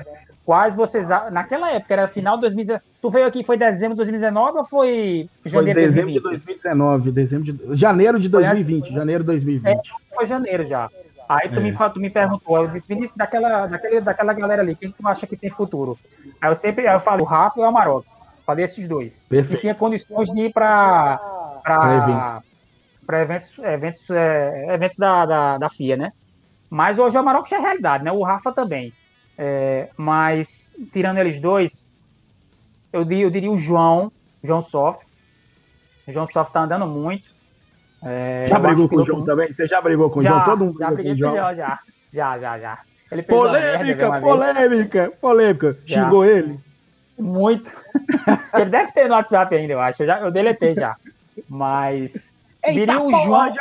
Quais vocês. Naquela época, era final de 2019. Tu veio aqui, foi dezembro de 2019 ou foi janeiro 2020? Dezembro de 2019, dezembro de. Janeiro de 2020. Janeiro de 2020. É, foi janeiro já. Aí tu, é. me, tu me perguntou, eu disse, Vinícius, daquela, daquela, daquela galera ali, quem tu acha que tem futuro? Aí eu sempre eu falo, o Rafa e o Amarok. Falei esses dois. Perfeito. E tinha condições de ir para eventos, eventos, é, eventos da, da, da, FIA, né? Mas hoje o Amarok já é realidade, né? O Rafa também. É, mas, tirando eles dois, eu, eu diria o João, João Sof. O João Sof tá andando muito. É, já brigou com o João também? Você já brigou com o João? Todo mundo já briguei com o João, já. Já, já, já. Ele polêmica, polêmica, polêmica. Xingou ele? Muito. Ele deve ter no WhatsApp ainda, eu acho. Eu, já, eu deletei já. Mas. Eita, diria o João.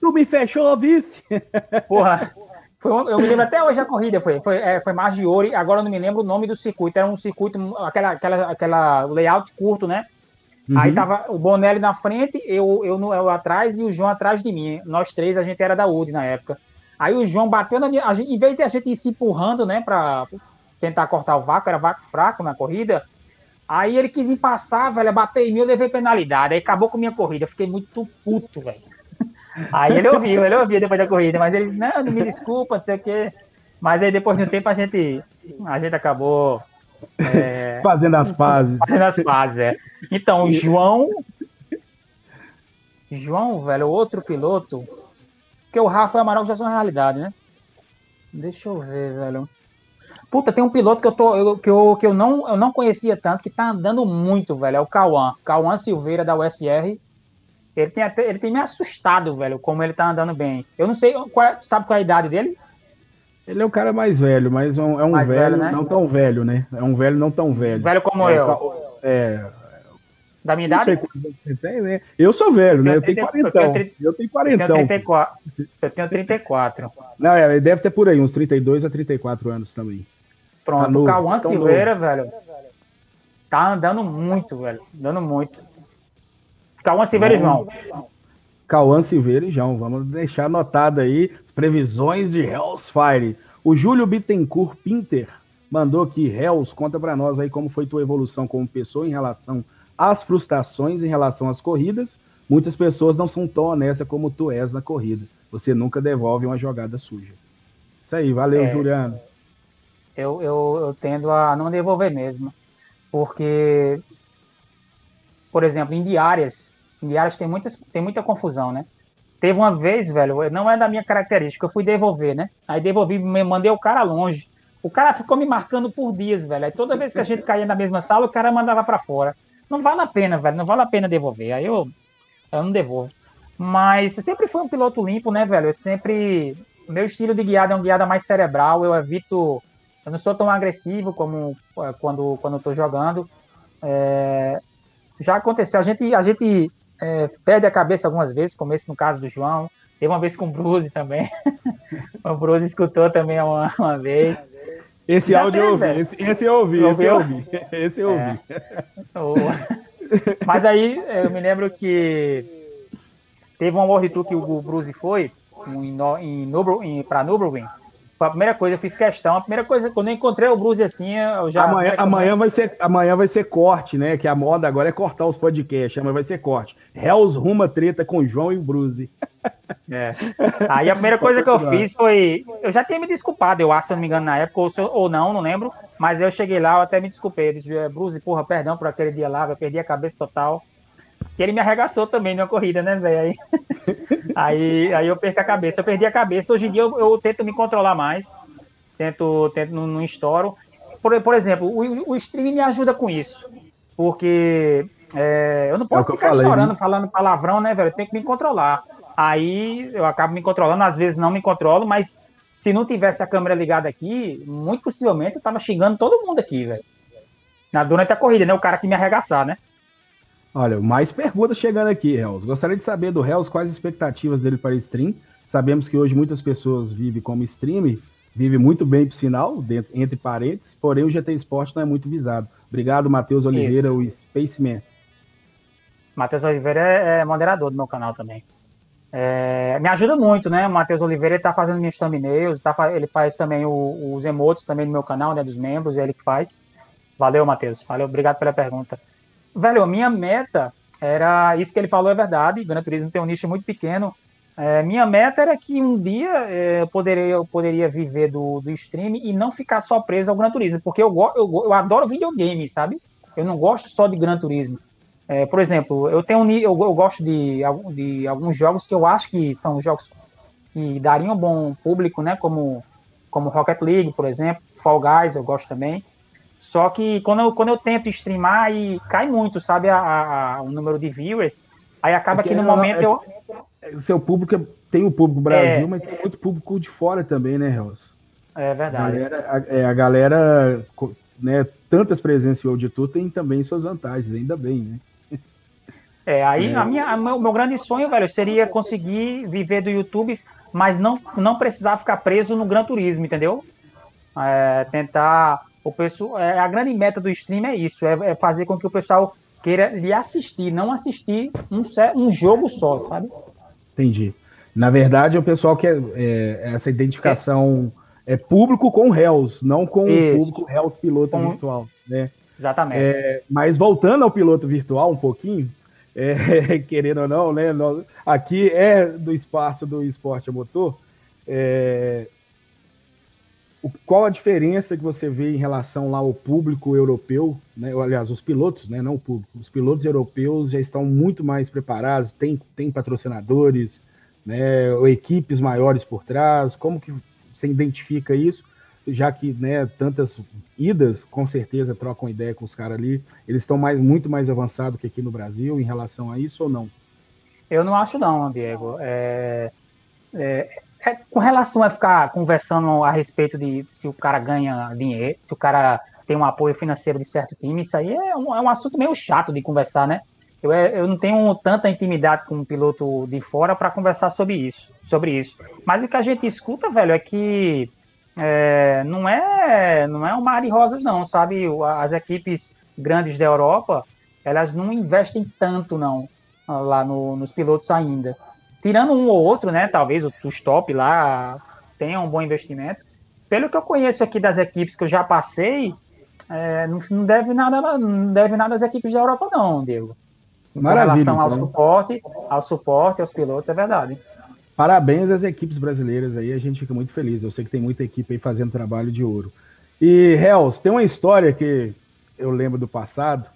Tu me fechou, vice. Porra. Foi, eu me lembro até hoje a corrida, foi, foi, é, foi Margiori, agora eu não me lembro o nome do circuito, era um circuito, aquela, aquela, aquela layout curto, né? Uhum. Aí tava o Bonelli na frente, eu, eu, eu atrás e o João atrás de mim. Nós três, a gente era da UD na época. Aí o João bateu na minha. Gente, em vez de a gente ir se empurrando, né, pra, tentar cortar o vácuo, era vácuo fraco na corrida. Aí ele quis ir passar, velho, bater em mim, eu levei penalidade. Aí acabou com a minha corrida. fiquei muito puto, velho. Aí ele ouviu, ele ouviu depois da corrida, mas ele, não, não me desculpa, não sei o quê. Mas aí depois de um tempo a gente, a gente acabou. É, fazendo as pazes. Fazendo as pazes, é. Então, o João. João, velho, outro piloto. Porque o Rafa e o Amaral já são realidade, né? Deixa eu ver, velho. Puta, tem um piloto que eu, tô, eu, que eu, que eu, não, eu não conhecia tanto, que tá andando muito, velho. É o Cauã. Cauã Silveira, da USR. Ele tem, até, ele tem me assustado, velho, como ele tá andando bem. Eu não sei, qual, é, sabe qual é a idade dele? Ele é o cara mais velho, mas é um, é um velho, velho né? não tão velho, né? É um velho não tão velho. Velho como é, eu. É. Da minha idade? Tem, né? Eu sou velho, né? Eu tenho 40. Eu tenho 40. Eu tenho 34. Eu tenho 34. Não, é, ele deve ter por aí, uns 32 a 34 anos também. Pronto, tá o Cauã Silveira, velho, tá andando muito, velho. Andando muito. Cauã Silveira e João. Cauã Silveira e João. Vamos deixar anotado aí as previsões de Hellsfire. O Júlio Bittencourt Pinter mandou aqui, Hells, conta para nós aí como foi tua evolução como pessoa em relação às frustrações em relação às corridas. Muitas pessoas não são tão honestas como tu és na corrida. Você nunca devolve uma jogada suja. Isso aí, valeu, é, Juliano. Eu, eu, eu tendo a não devolver mesmo. Porque, por exemplo, em diárias, em diárias tem, muitas, tem muita confusão, né? Teve uma vez, velho, não é da minha característica, eu fui devolver, né? Aí devolvi, me mandei o cara longe. O cara ficou me marcando por dias, velho. Aí toda vez que a gente caía na mesma sala, o cara mandava para fora. Não vale a pena, velho, não vale a pena devolver. Aí eu, eu não devolvo. Mas sempre foi um piloto limpo, né, velho? Eu sempre. Meu estilo de guiada é um guiada mais cerebral, eu evito eu não sou tão agressivo como quando, quando eu tô jogando. É, já aconteceu, a gente, a gente é, perde a cabeça algumas vezes, como esse no caso do João. Teve uma vez com o Bruce também. o Bruce escutou também uma, uma vez. Esse já áudio eu ouvi, esse, esse eu ouvi, esse eu ouvi. Esse eu ouvi. É. Mas aí eu me lembro que teve um World Tour que o Bruce foi em, em, em, para Nürburgring a primeira coisa, eu fiz questão. A primeira coisa, quando eu encontrei o Bruce assim, eu já. Amanhã, amanhã, vai, ser, amanhã vai ser corte, né? Que a moda agora é cortar os podcasts. Amanhã vai ser corte. Hells Ruma treta com João e Bruce. É. Aí a primeira coisa que eu fiz foi. Eu já tinha me desculpado, eu acho, se não me engano, na época, ou, ou não, não lembro. Mas eu cheguei lá, eu até me desculpei. Eu disse, Bruce, porra, perdão por aquele dia lá, eu perdi a cabeça total. Que ele me arregaçou também na corrida, né, velho? Aí, aí, aí eu perco a cabeça. Eu perdi a cabeça. Hoje em dia eu, eu tento me controlar mais. Tento, tento não, não estouro. Por, por exemplo, o, o stream me ajuda com isso. Porque é, eu não posso é ficar falei, chorando, né? falando palavrão, né, velho? Eu tenho que me controlar. Aí eu acabo me controlando, às vezes não me controlo, mas se não tivesse a câmera ligada aqui, muito possivelmente eu tava xingando todo mundo aqui, velho. Na, durante a corrida, né? O cara que me arregaçar, né? Olha, mais perguntas chegando aqui, Hells. Gostaria de saber do Hells quais as expectativas dele para stream. Sabemos que hoje muitas pessoas vivem como stream, vive muito bem, por sinal, dentro, entre parênteses, porém o GT Sport não é muito visado. Obrigado, Matheus Oliveira, Isso. o Spaceman. Matheus Oliveira é, é moderador do meu canal também. É, me ajuda muito, né? O Matheus Oliveira está fazendo minhas thumbnails, tá, ele faz também o, os emotes também no meu canal, né? Dos membros, é ele que faz. Valeu, Matheus. Valeu, obrigado pela pergunta. Velho, a minha meta era. Isso que ele falou é verdade. Gran Turismo tem um nicho muito pequeno. É, minha meta era que um dia é, eu, poderia, eu poderia viver do, do stream e não ficar só preso ao Gran Turismo, porque eu, eu, eu adoro videogame, sabe? Eu não gosto só de Gran Turismo. É, por exemplo, eu tenho eu, eu gosto de, de alguns jogos que eu acho que são jogos que dariam bom público, né? Como, como Rocket League, por exemplo, Fall Guys, eu gosto também. Só que quando eu, quando eu tento streamar e cai muito, sabe, a, a o número de viewers, aí acaba Porque que no momento é, eu. O seu público é, tem o público Brasil, é, mas tem muito público de fora também, né, Reus? É verdade. A galera, a, é, a galera né, tantas presenças em auditor tem também suas vantagens, ainda bem, né? É, aí é. a minha, o meu grande sonho, velho, seria conseguir viver do YouTube, mas não, não precisar ficar preso no Gran Turismo, entendeu? É, tentar o pessoal, é, a grande meta do stream é isso, é, é, fazer com que o pessoal queira lhe assistir, não assistir um, um jogo só, sabe? Entendi. Na verdade, o pessoal quer é, essa identificação é. público com réus, não com isso. o público réus piloto com... virtual, né? Exatamente. É, mas voltando ao piloto virtual um pouquinho, é, querendo ou não, né? Nós, aqui é do espaço do esporte motor. É, qual a diferença que você vê em relação lá ao público europeu, né? aliás, os pilotos, né? não o público, os pilotos europeus já estão muito mais preparados, tem, tem patrocinadores, né? ou equipes maiores por trás, como que você identifica isso? Já que né, tantas idas, com certeza trocam ideia com os caras ali, eles estão mais, muito mais avançados que aqui no Brasil em relação a isso ou não? Eu não acho não, Diego. É, é, com relação a ficar conversando a respeito de se o cara ganha dinheiro, se o cara tem um apoio financeiro de certo time, isso aí é um, é um assunto meio chato de conversar, né? Eu, é, eu não tenho tanta intimidade com um piloto de fora para conversar sobre isso, sobre isso. Mas o que a gente escuta, velho, é que é, não é não é um mar de rosas, não, sabe? As equipes grandes da Europa, elas não investem tanto, não, lá no, nos pilotos ainda. Tirando um ou outro, né? Talvez o, o top lá tenha um bom investimento. Pelo que eu conheço aqui das equipes que eu já passei, é, não, não, deve nada, não deve nada às equipes da Europa, não, Diego. Maravilha, com relação ao então. suporte, ao suporte, aos pilotos, é verdade. Parabéns às equipes brasileiras aí, a gente fica muito feliz. Eu sei que tem muita equipe aí fazendo trabalho de ouro. E, Hells, tem uma história que eu lembro do passado,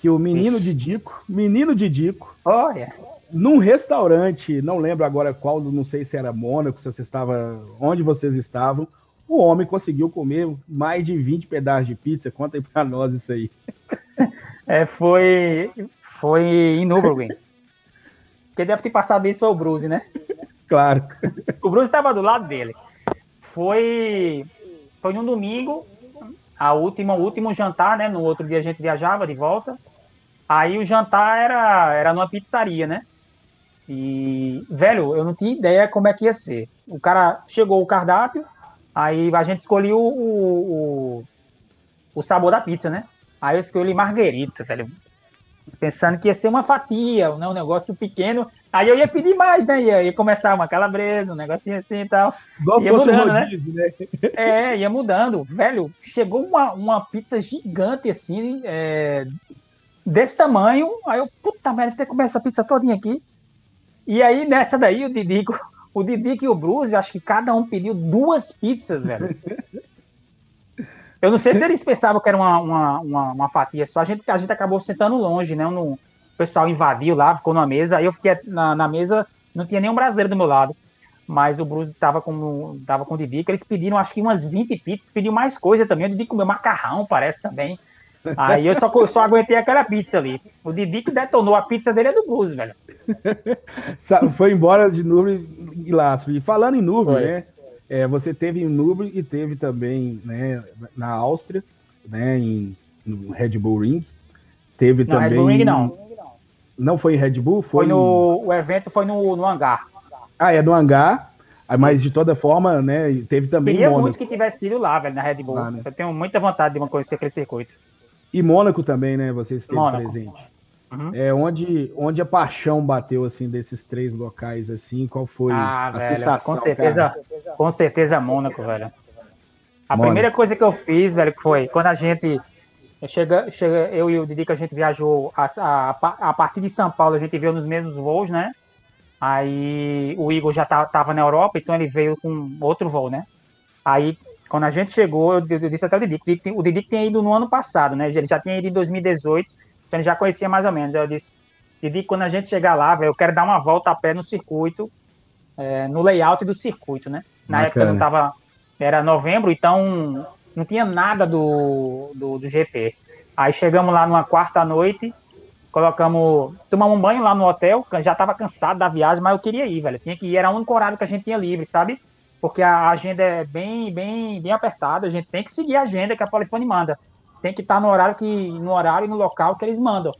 que o menino Ixi. Didico, menino Didico, olha, num restaurante, não lembro agora qual, não sei se era Mônaco, se você estava, onde vocês estavam, o homem conseguiu comer mais de 20 pedaços de pizza. Conta aí pra nós isso aí. É, foi, foi em Nürburgring. Quem deve ter passado isso foi o Bruce, né? Claro. O Bruce estava do lado dele. Foi, foi no domingo, a última, o último jantar, né? No outro dia a gente viajava de volta. Aí o jantar era, era numa pizzaria, né? E, velho, eu não tinha ideia como é que ia ser. O cara chegou o cardápio, aí a gente escolheu o, o, o sabor da pizza, né? Aí eu escolhi marguerita, velho pensando que ia ser uma fatia, né, um negócio pequeno. Aí eu ia pedir mais, né? Ia, ia começar uma calabresa, um negocinho assim e tal. Igual ia mudando, né? rodízio, né? É, ia mudando. Velho, chegou uma, uma pizza gigante assim, é, desse tamanho. Aí eu, puta merda, tem que comer essa pizza todinha aqui. E aí, nessa daí, o Didico, o Didico e o Bruce, acho que cada um pediu duas pizzas, velho. Eu não sei se eles pensavam que era uma, uma, uma, uma, fatia só. A gente, a gente acabou sentando longe, né? O pessoal invadiu lá, ficou na mesa. Aí eu fiquei na, na mesa, não tinha nenhum brasileiro do meu lado. Mas o Bruce tava com, tava com o Didi, que eles pediram acho que umas 20 pizzas, pediu mais coisa também. O Didi comeu macarrão, parece também. Aí eu só, só aguentei aquela pizza ali. O Didi que detonou a pizza dele é do Bruce, velho. Foi embora de nuvem e laço. E falando em nuvem, né? É, você teve em Nürburgring e teve também né, na Áustria, né, em, no Red Bull Ring. Teve não, também. Red Bull Ring não. Não foi em Red Bull? Foi, foi no. O evento foi no, no hangar. Ah, é no hangar. Ah, mas de toda forma, né, teve também. Queria muito que tivesse sido lá, velho, na Red Bull. Ah, né? Eu tenho muita vontade de uma coisa aquele circuito. E Mônaco também, né? Você esteve Mônaco. presente. Uhum. É onde, onde a paixão bateu assim desses três locais assim, qual foi ah, a velho, sensação? Com certeza, cara? com certeza Mônaco, velho. A Mônaco. primeira coisa que eu fiz, velho, foi quando a gente chega, chega eu e o Didi que a gente viajou a, a, a partir de São Paulo, a gente veio nos mesmos voos, né? Aí o Igor já tá, tava na Europa, então ele veio com outro voo, né? Aí quando a gente chegou, eu, eu disse até o Didi, o Didi que tinha ido no ano passado, né? Ele já tinha ido em 2018 então ele já conhecia mais ou menos. Eu disse, Didi, quando a gente chegar lá, velho, eu quero dar uma volta a pé no circuito, é, no layout do circuito, né? Na Bacana. época não tava. Era novembro, então não tinha nada do, do, do GP. Aí chegamos lá numa quarta noite, colocamos. Tomamos um banho lá no hotel, já tava cansado da viagem, mas eu queria ir, velho. Tinha que ir, era o único horário que a gente tinha livre, sabe? Porque a agenda é bem, bem, bem apertada, a gente tem que seguir a agenda que a Polifone manda tem que estar no horário que no horário e no local que eles mandam.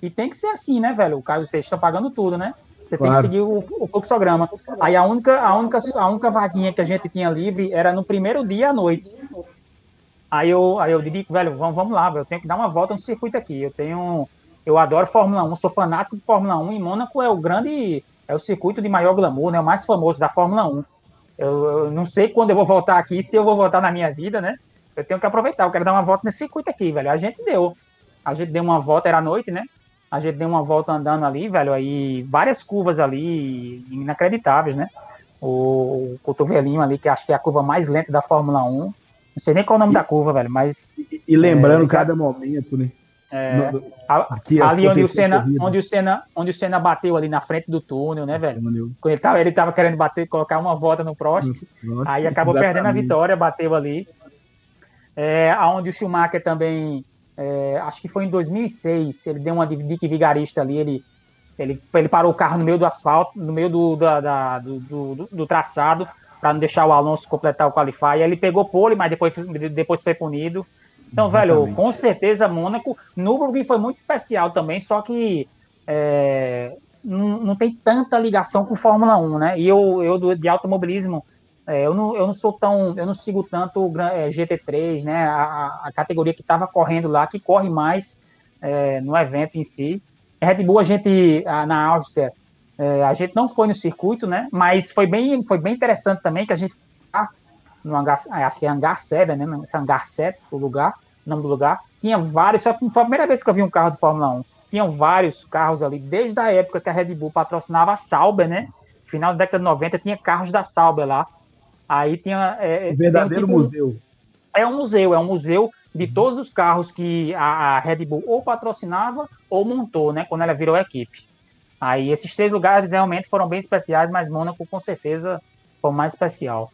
E tem que ser assim, né, velho? O Carlos Teixeira estão pagando tudo, né? Você claro. tem que seguir o, o fluxograma. Aí a única, a, única, a única vaguinha que a gente tinha livre era no primeiro dia à noite. Aí eu, aí eu digo, velho, vamos, vamos lá, velho, eu tenho que dar uma volta no circuito aqui. Eu tenho. Eu adoro Fórmula 1, sou fanático de Fórmula 1 e Mônaco é o grande. É o circuito de maior glamour, né? O mais famoso da Fórmula 1. Eu, eu não sei quando eu vou voltar aqui, se eu vou voltar na minha vida, né? eu tenho que aproveitar, eu quero dar uma volta nesse circuito aqui, velho. A gente deu. A gente deu uma volta, era noite, né? A gente deu uma volta andando ali, velho, aí várias curvas ali inacreditáveis, né? O, o cotovelinho ali, que acho que é a curva mais lenta da Fórmula 1. Não sei nem qual é o nome e, da curva, velho, mas. E, e lembrando é, cada momento, né? É, no, aqui, ali onde o, Senna, onde, o Senna, onde o Senna bateu ali na frente do túnel, né, velho? Ele tava, ele tava querendo bater, colocar uma volta no Prost, Nossa, aí acabou exatamente. perdendo a vitória, bateu ali é, onde o Schumacher também, é, acho que foi em 2006, ele deu uma de Dick Vigarista ali, ele, Ele, ele parou o carro no meio do asfalto, no meio do, da, da, do, do, do, traçado, para não deixar o Alonso completar o qualify. Ele pegou pole, mas depois, depois foi punido. Então, Exatamente. velho, com certeza Mônaco. Nürburgring foi muito especial também, só que é, não, não, tem tanta ligação com Fórmula 1, né? E eu, eu de automobilismo, é, eu, não, eu não sou tão, eu não sigo tanto o é, GT3, né? A, a categoria que estava correndo lá, que corre mais é, no evento em si. Red Bull, a gente, na Áustria, é, a gente não foi no circuito, né? Mas foi bem, foi bem interessante também que a gente tá no hangar, acho que é hangar 7, né? Hangar 7, o lugar, o nome do lugar. Tinha vários, foi a primeira vez que eu vi um carro de Fórmula 1. Tinham vários carros ali, desde a época que a Red Bull patrocinava a Sauber, né? Final da década de 90 tinha carros da Sauber lá. Aí tinha. É, verdadeiro tipo, museu. É um museu, é um museu de uhum. todos os carros que a, a, Red Bull ou patrocinava ou montou, né? Quando ela virou equipe. Aí esses três lugares realmente foram bem especiais, mas Mônaco com certeza foi mais especial.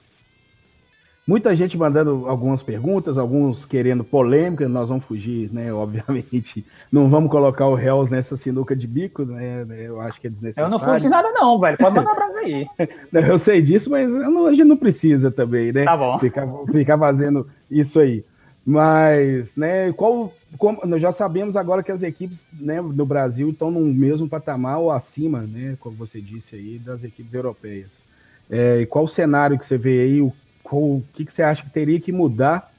Muita gente mandando algumas perguntas, alguns querendo polêmica, nós vamos fugir, né? Obviamente, não vamos colocar o Hells nessa sinuca de bico, né? Eu acho que é desnecessário. Eu não fugi nada, não, velho. Pode mandar um abraço aí. eu sei disso, mas não, a gente não precisa também, né? Tá bom. Ficar, ficar fazendo isso aí. Mas, né, qual, como, nós já sabemos agora que as equipes né, no Brasil estão no mesmo patamar ou acima, né, como você disse aí, das equipes europeias. É, e qual o cenário que você vê aí, o o que, que você acha que teria que mudar?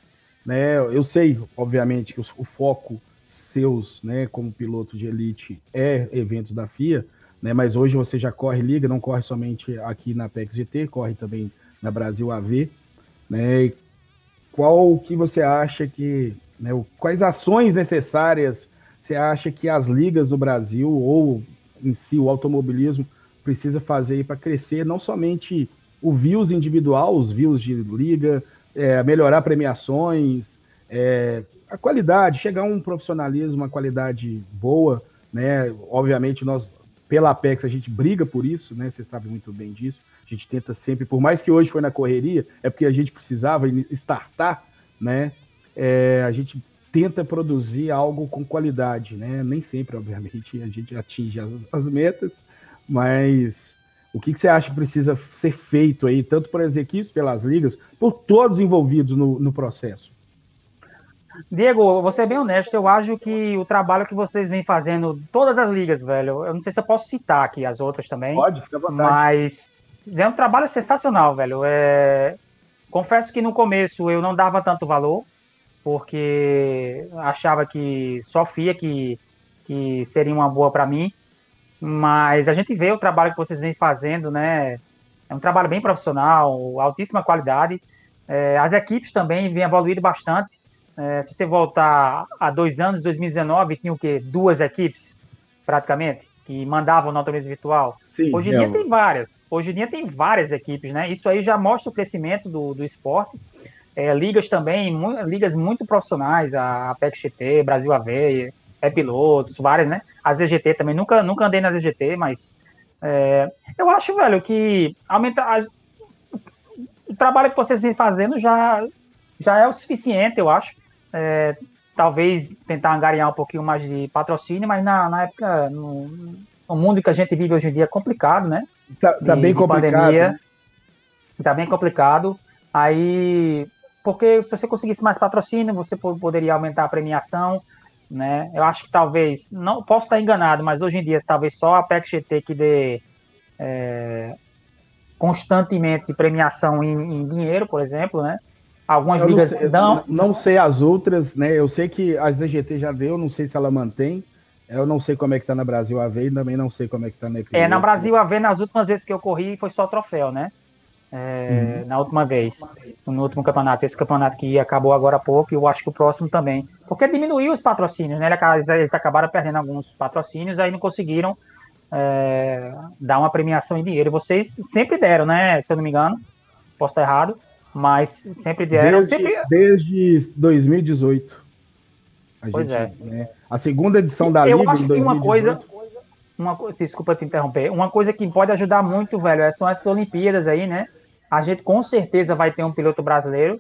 Né? Eu sei, obviamente, que o, o foco seus, né, como piloto de elite, é eventos da FIA, né, mas hoje você já corre liga, não corre somente aqui na PEX GT, corre também na Brasil AV, né, e qual que você acha que, né, quais ações necessárias você acha que as ligas no Brasil, ou em si o automobilismo, precisa fazer para crescer, não somente o views individual, os views de liga, é, melhorar premiações, é, a qualidade, chegar a um profissionalismo, uma qualidade boa, né? Obviamente, nós, pela Apex, a gente briga por isso, né? Você sabe muito bem disso. A gente tenta sempre, por mais que hoje foi na correria, é porque a gente precisava startar, né? É, a gente tenta produzir algo com qualidade, né? Nem sempre, obviamente, a gente atinge as, as metas, mas o que, que, você acha que precisa ser feito aí, tanto por as equipes, pelas ligas, por todos envolvidos no, no processo? Diego, vou ser bem honesto, eu acho que o trabalho que vocês vêm fazendo, todas as ligas, velho, eu não sei se eu posso citar aqui as outras também. Pode, fica à vontade. Mas é um trabalho sensacional, velho. É... Confesso que no começo eu não dava tanto valor, porque achava que só FIA que, que seria uma boa para mim. Mas a gente vê o trabalho que vocês vêm fazendo, né? É um trabalho bem profissional, altíssima qualidade. É, as equipes também vêm evoluindo bastante. É, se você voltar a dois anos, 2019, tinha o quê? Duas equipes, praticamente, que mandavam no automobilismo virtual. Sim, Hoje em dia tem várias. Hoje em dia tem várias equipes, né? Isso aí já mostra o crescimento do, do esporte. É, ligas também, mu ligas muito profissionais, a Apex GT, Brasil AV, é pilotos, várias, né? A ZGT também, nunca, nunca andei na ZGT, mas é, eu acho, velho, que aumentar o trabalho que vocês vêm fazendo já, já é o suficiente, eu acho. É, talvez tentar angariar um pouquinho mais de patrocínio, mas na, na época, no, no, mundo que a gente vive hoje em dia é complicado, né? Tá, tá de, bem complicado. Pandemia, né? Tá bem complicado. Aí, porque se você conseguisse mais patrocínio, você poderia aumentar a premiação, né? Eu acho que talvez, não posso estar enganado, mas hoje em dia talvez só a Apex GT que dê é, constantemente premiação em, em, dinheiro, por exemplo, né? Algumas eu ligas não sei, dão. Não sei as outras, né? Eu sei que a ZGT já deu, não sei se ela mantém. Eu não sei como é que tá na Brasil AV e também não sei como é que tá na É, na Brasil AV, nas últimas vezes que eu corri, foi só troféu, né? É, uhum. na última vez, no último campeonato. Esse campeonato que acabou agora há pouco, e eu acho que o próximo também. Porque diminuiu os patrocínios, né? Eles acabaram perdendo alguns patrocínios, aí não conseguiram é, dar uma premiação em dinheiro. Vocês sempre deram, né? Se eu não me engano, posso estar errado, mas sempre deram. Desde, sempre... desde 2018. A pois gente, é. Né? A segunda edição da eu Liga. Eu acho que uma coisa uma coisa, desculpa te interromper, uma coisa que pode ajudar muito, velho, são essas Olimpíadas aí, né? A gente com certeza vai ter um piloto brasileiro.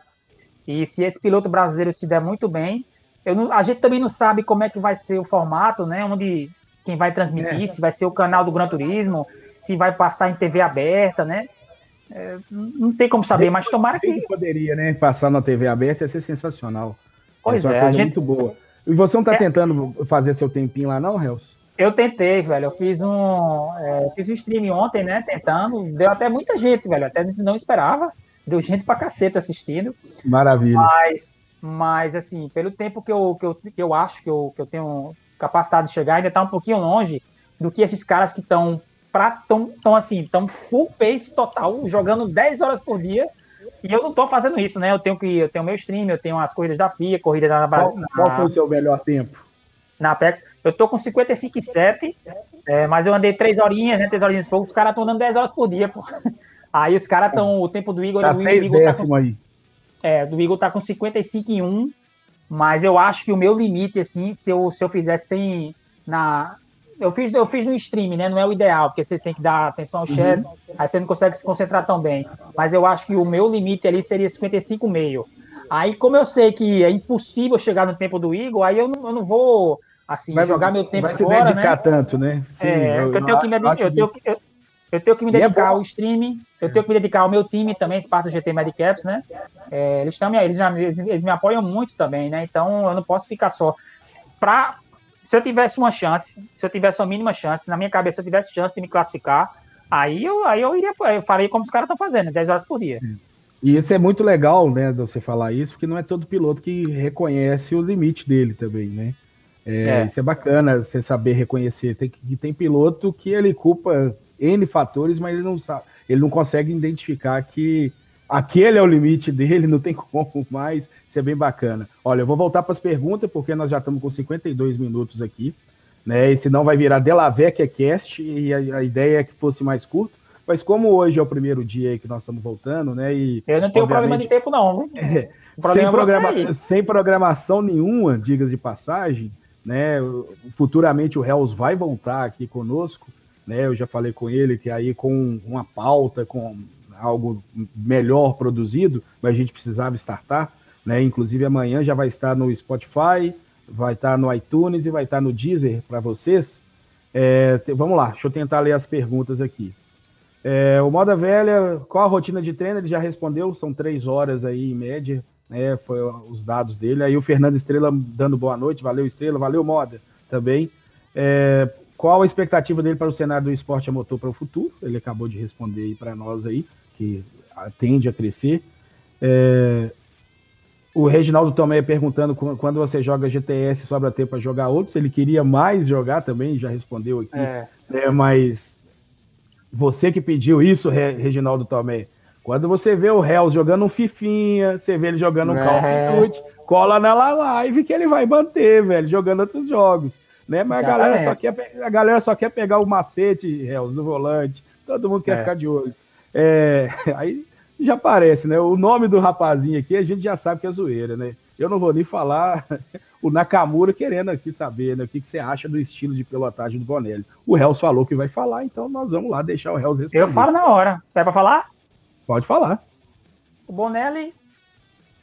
E se esse piloto brasileiro se der muito bem, não, a gente também não sabe como é que vai ser o formato, né? Onde quem vai transmitir, é. se vai ser o canal do Gran Turismo, se vai passar em TV aberta, né? É, não tem como saber, mas tomara que. Poderia, né? Passar na TV aberta ia ser sensacional. Pois é, é gente... muito boa. E você não tá é... tentando fazer seu tempinho lá, não, Reus? Eu tentei, velho. Eu fiz um, é, fiz um stream ontem, né? Tentando. Deu até muita gente, velho. Até não esperava. Deu gente pra caceta assistindo. Maravilha. Mas, mas assim, pelo tempo que eu, que eu, que eu acho que eu, que eu tenho capacidade de chegar, ainda tá um pouquinho longe do que esses caras que estão tão, tão assim, tão full pace total, jogando 10 horas por dia. E eu não tô fazendo isso, né? Eu tenho que eu tenho meu stream, eu tenho as corridas da FIA, corrida da Qual, qual foi o seu melhor tempo? Na Apex. Eu tô com 55,7, é, mas eu andei 3 horinhas, né? 3 horinhas e pouco. Os caras estão andando 10 horas por dia, pô. Aí os caras estão. O tempo do Igor. Tá o Igor tá com, aí. É, do Igor tá com 55 em 1. Mas eu acho que o meu limite, assim, se eu, se eu fizesse sem. Na, eu fiz, eu fiz no stream, né? Não é o ideal, porque você tem que dar atenção ao chat, uhum. aí você não consegue se concentrar tão bem. Mas eu acho que o meu limite ali seria 55,5. Aí, como eu sei que é impossível chegar no tempo do Igor, aí eu não, eu não vou assim, vai, jogar meu tempo vai fora, se dedicar né? tanto, né? Sim, é, eu, eu, tenho que me, eu, tenho, eu, eu tenho que me é dedicar é ao streaming, eu tenho que me dedicar ao meu time também, esse parte do GT Medicaps, né? É, eles, tão, eles, eles, eles, me apoiam muito também, né? Então eu não posso ficar só. Pra, se eu tivesse uma chance, se eu tivesse uma mínima chance, na minha cabeça, se eu tivesse chance de me classificar, aí eu, aí eu iria, eu faria como os caras estão fazendo, 10 horas por dia. E isso é muito legal, né, de você falar isso, porque não é todo piloto que reconhece o limite dele também, né? É, é. Isso é bacana, você saber reconhecer. Tem, tem piloto que ele culpa N fatores, mas ele não sabe, ele não consegue identificar que aquele é o limite dele, não tem como mais. Isso é bem bacana. Olha, eu vou voltar para as perguntas, porque nós já estamos com 52 minutos aqui, né? E senão vai virar Delavec Cast, e a, a, ideia é que fosse mais curto. Mas como hoje é o primeiro dia que nós estamos voltando, né? E, eu não tenho problema de tempo, não. É, sem, é programa, sem programação nenhuma, digas de passagem, né? Futuramente o Hells vai voltar aqui conosco, né? Eu já falei com ele que aí com uma pauta, com algo melhor produzido, mas a gente precisava startar, né? Inclusive amanhã já vai estar no Spotify, vai estar no iTunes e vai estar no Deezer para vocês. É, vamos lá, deixa eu tentar ler as perguntas aqui. É, o Moda Velha, qual a rotina de treino? Ele já respondeu, são três horas aí em média, né? Foi os dados dele. Aí o Fernando Estrela dando boa noite, valeu Estrela, valeu Moda também. É, qual a expectativa dele para o cenário do esporte a motor para o futuro? Ele acabou de responder aí para nós aí, que tende a crescer. É, o Reginaldo também perguntando quando você joga GTS sobra tempo para jogar outros. Ele queria mais jogar também, já respondeu aqui. É. É, mas você que pediu isso, Reginaldo também. Quando você vê o Hells jogando um Fifinha, você vê ele jogando um é. Call of Duty, cola na live que ele vai manter, velho, jogando outros jogos. Né? Mas a galera, só quer, a galera só quer pegar o macete, Hells, no volante. Todo mundo quer é. ficar de olho. É, aí já aparece, né? O nome do rapazinho aqui a gente já sabe que é zoeira, né? Eu não vou nem falar o Nakamura querendo aqui saber né, o que, que você acha do estilo de pilotagem do Bonelli. O Hells falou que vai falar, então nós vamos lá deixar o Hells responder. Eu falo na hora. É para falar? Pode falar. O Bonelli,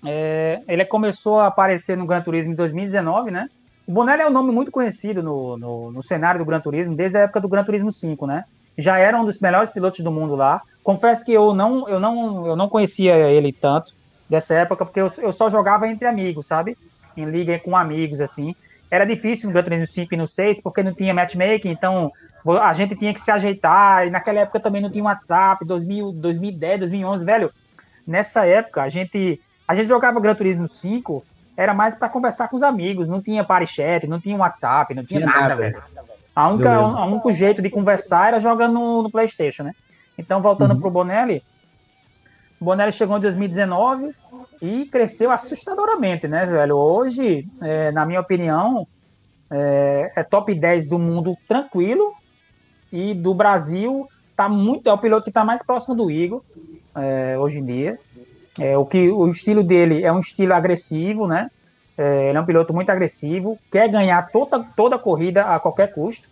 é, ele começou a aparecer no Gran Turismo em 2019, né? O Bonelli é um nome muito conhecido no, no, no, cenário do Gran Turismo desde a época do Gran Turismo 5, né? Já era um dos melhores pilotos do mundo lá. Confesso que eu não, eu não, eu não conhecia ele tanto dessa época, porque eu, eu só jogava entre amigos, sabe? Em liga com amigos, assim. Era difícil no Gran Turismo 5 e no 6, porque não tinha matchmaking, então a gente tinha que se ajeitar. E naquela época também não tinha WhatsApp, 2000, 2010, 2011, velho. Nessa época, a gente, a gente jogava Gran Turismo 5 era mais para conversar com os amigos, não tinha party chat, não tinha WhatsApp, não tinha, tinha nada, nada, velho. A única, o único jeito de conversar era jogando no, no PlayStation, né? Então, voltando uhum. pro Bonelli, o Bonelli chegou em 2019 e cresceu assustadoramente, né, velho? Hoje, é, na minha opinião, é, é, top 10 do mundo tranquilo e do Brasil tá muito, é o piloto que está mais próximo do Igor é, hoje em dia. É, o, que, o estilo dele é um estilo agressivo, né? É, ele é um piloto muito agressivo, quer ganhar toda, toda a corrida a qualquer custo.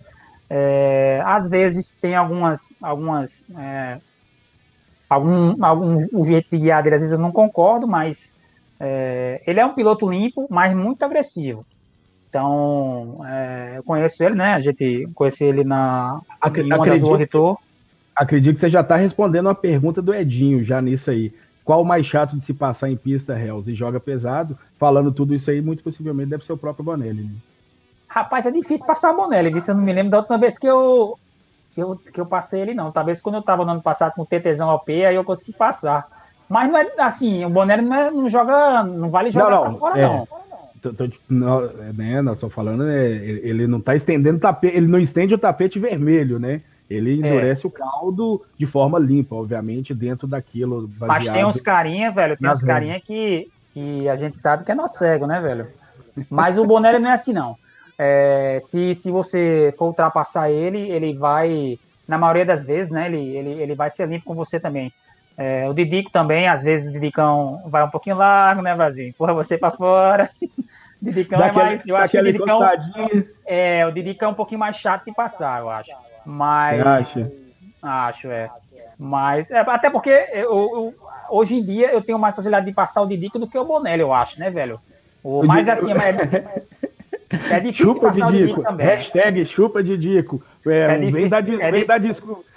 É, às vezes tem algumas. algumas é, algum, algum o jeito de guiar dele, às vezes eu não concordo, mas é, ele é um piloto limpo, mas muito agressivo. Então, é, eu conheço ele, né? A gente conhece ele na Acre uma acredito, acredito que você já está respondendo a pergunta do Edinho já nisso aí. Qual o mais chato de se passar em pista, Hells, e joga pesado? Falando tudo isso aí, muito possivelmente deve ser o próprio Bonelli. Né? Rapaz, é difícil passar o Bonelli, viu? Eu não me lembro da última vez que eu, que eu, que eu passei ele, não. Talvez quando eu tava no ano passado com o TTzão OP, aí eu consegui passar. Mas não é assim, o Bonelli não, é, não joga, não vale jogar não, não, fora, é. não. Tô, tô, não, né, nós estamos falando, né, ele não está estendendo tapete, ele não estende o tapete vermelho, né? Ele é. endurece é. o caldo de forma limpa, obviamente, dentro daquilo. Mas tem uns carinha, velho, tem uns carinha que, que a gente sabe que é nosso cego, né, velho? Mas o Bonelli não é assim, não. É, se, se você for ultrapassar ele, ele vai, na maioria das vezes, né, ele, ele, ele vai ser limpo com você também. É, o Didico também, às vezes o Didicão vai um pouquinho largo, né, Vazinho? Porra, você para fora. Didicão é mais. Eu acho que o Didicão. É, o Didicão é um pouquinho mais chato de passar, eu acho. Mas. Acha? Acho, é. Mas. É, até porque eu, eu, hoje em dia eu tenho mais facilidade de passar o Didico do que o Bonelli, eu acho, né, velho? O, mas assim, é, é difícil chupa passar de Dico. o Didico também. Hashtag chupa de Dico. É, é difícil, vem, dar, é vem, dar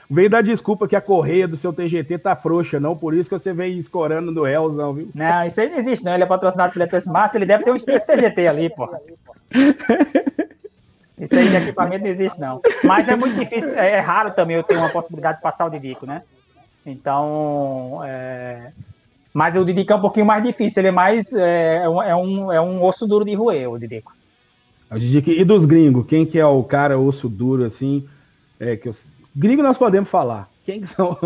vem dar desculpa que a correia do seu TGT tá frouxa, não por isso que você vem escorando no Hells, não, viu? Não, isso aí não existe, não. Ele é patrocinado pelo Massa, ele deve ter um strip TGT ali, porra. Isso aí de equipamento não existe, não. Mas é muito difícil, é, é raro também eu ter uma possibilidade de passar o Didico, né? Então, é... mas o Didico é um pouquinho mais difícil, ele é mais, é, é, um, é um osso duro de roer, o Didico. O Didico. E dos gringos, quem que é o cara osso duro, assim, é, que eu... Gringo nós podemos falar. Quem que são?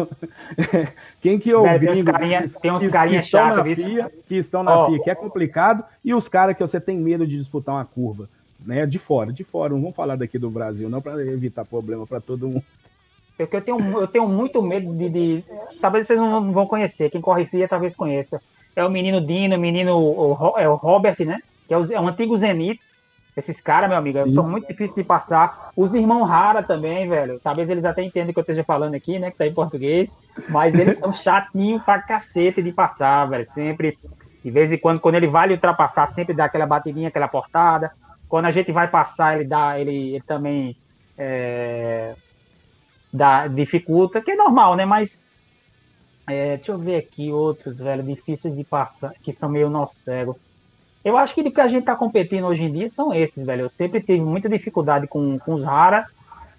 Quem que é o é, gringo? Tem uns carinha, tem uns carinha chato, FIA, que estão na oh. FIA, que é complicado, e os caras que você tem medo de disputar uma curva, né? De fora, de fora. Não vamos falar daqui do Brasil, não, para evitar problema para todo mundo. Porque eu tenho, eu tenho muito medo de, de, Talvez vocês não vão conhecer. Quem corre FIA talvez conheça. É o menino Dino, o menino o, é o Robert, né? Que é o, é o antigo Zenith esses caras, meu amigo, Sim. são muito difíceis de passar. Os irmãos Rara também, velho. Talvez eles até entendam o que eu esteja falando aqui, né? Que tá em português. Mas eles são chatinhos pra cacete de passar, velho. Sempre, de vez em quando, quando ele vai ultrapassar, sempre dá aquela batidinha, aquela portada. Quando a gente vai passar, ele dá, ele, ele também é, dá, dificulta, que é normal, né? Mas é, deixa eu ver aqui outros, velho, difíceis de passar, que são meio nosso cego. Eu acho que do que a gente tá competindo hoje em dia são esses, velho. Eu sempre tive muita dificuldade com, com os Rara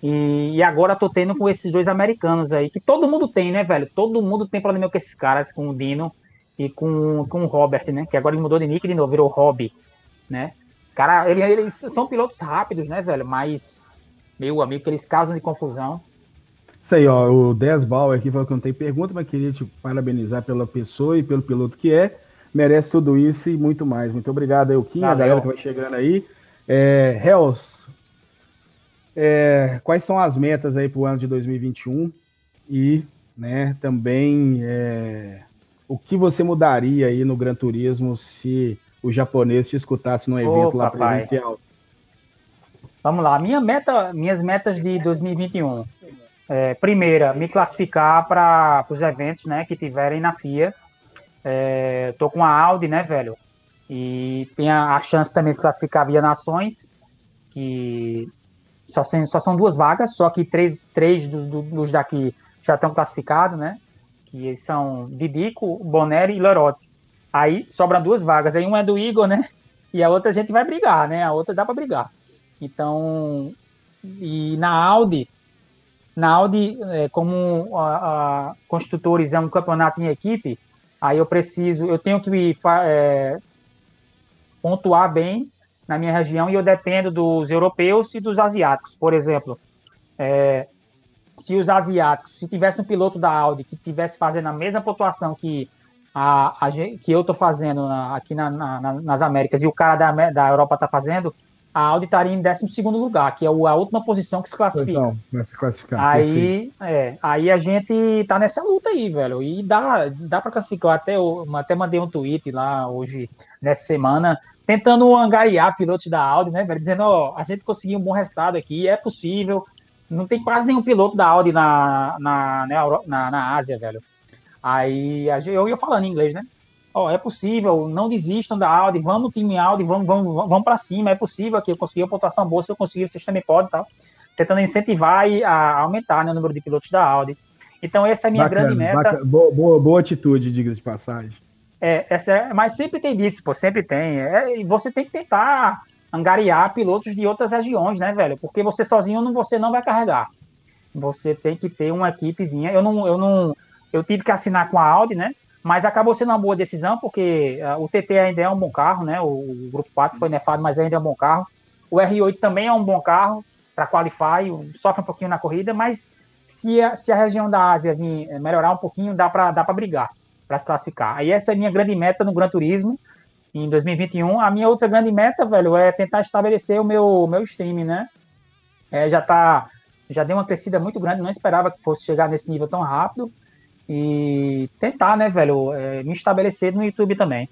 e, e, agora tô tendo com esses dois americanos aí, que todo mundo tem, né, velho? Todo mundo tem problema com esses caras, com o Dino e com, com o Robert, né? Que agora ele mudou de nick de novo, virou Hobby, né? Cara, ele, eles são pilotos rápidos, né, velho? Mas, meu amigo, que eles causam de confusão. Isso aí, ó. O Desbal aqui falou que não tem pergunta, mas queria te parabenizar pela pessoa e pelo piloto que é merece tudo isso e muito mais. Muito obrigado, Elquinha, a galera que vai chegando aí. É, Hells, é, quais são as metas aí para o ano de 2021 e né, também é, o que você mudaria aí no Gran Turismo se o japonês te escutasse no evento lá papai. presencial? Vamos lá, minha meta, minhas metas de 2021. É, primeira, me classificar para os eventos né, que tiverem na FIA é, tô com a Audi, né, velho? E tem a, a, chance também de se classificar via nações, que só, sem, só são duas vagas, só que três, três dos, dos daqui já estão classificados, né? Que são Didico, Boneri e Lerote. Aí sobram duas vagas. Aí uma é do Igor, né? E a outra a gente vai brigar, né? A outra dá para brigar. Então, e na Audi, na Audi, é, como a, a Construtores é um campeonato em equipe, Aí eu preciso, eu tenho que é, pontuar bem na minha região e eu dependo dos europeus e dos asiáticos. Por exemplo, é, se os asiáticos, se tivesse um piloto da Audi que tivesse fazendo a mesma pontuação que a, a que eu estou fazendo na, aqui na, na, nas Américas e o cara da, da Europa está fazendo, a Audi estaria em 12 lugar, que é a última posição que se classifica. Então, vai se classificar. Aí, é, aí a gente tá nessa luta aí, velho. E dá, dá para classificar. Até, eu até mandei um tweet lá hoje, nessa semana, tentando angariar pilotos da Audi, né, velho? Dizendo, ó, a gente conseguiu um bom resultado aqui, é possível. Não tem quase nenhum piloto da Audi na, na, na, na, na Ásia, velho. Aí eu ia falando em inglês, né? É possível, não desistam da Audi, vamos time Audi, vamos, vamos, vamos para cima, é possível que eu consegui uma pontuação boa, se eu conseguir, vocês também podem tal. Tentando incentivar e a aumentar né, o número de pilotos da Audi. Então, essa é a minha bacana, grande meta. Boa, boa, boa, atitude, diga de passagem. É, essa é, mas sempre tem disso, pô, sempre tem. É, você tem que tentar angariar pilotos de outras regiões, né, velho? Porque você sozinho não, você não vai carregar. Você tem que ter uma equipezinha. Eu não, eu não, eu tive que assinar com a Audi, né? Mas acabou sendo uma boa decisão, porque uh, o TT ainda é um bom carro, né? O, o, Grupo 4 foi nefado, mas ainda é um bom carro. O R8 também é um bom carro para qualify, sofre um pouquinho na corrida, mas se a, se a região da Ásia vir eh, melhorar um pouquinho, dá para dá brigar, para se classificar. Aí essa é a minha grande meta no Gran Turismo em 2021. A minha outra grande meta, velho, é tentar estabelecer o meu, meu streaming, né? É, já tá, já deu uma crescida muito grande, não esperava que fosse chegar nesse nível tão rápido e tentar, né, velho, é, me estabelecer no YouTube também.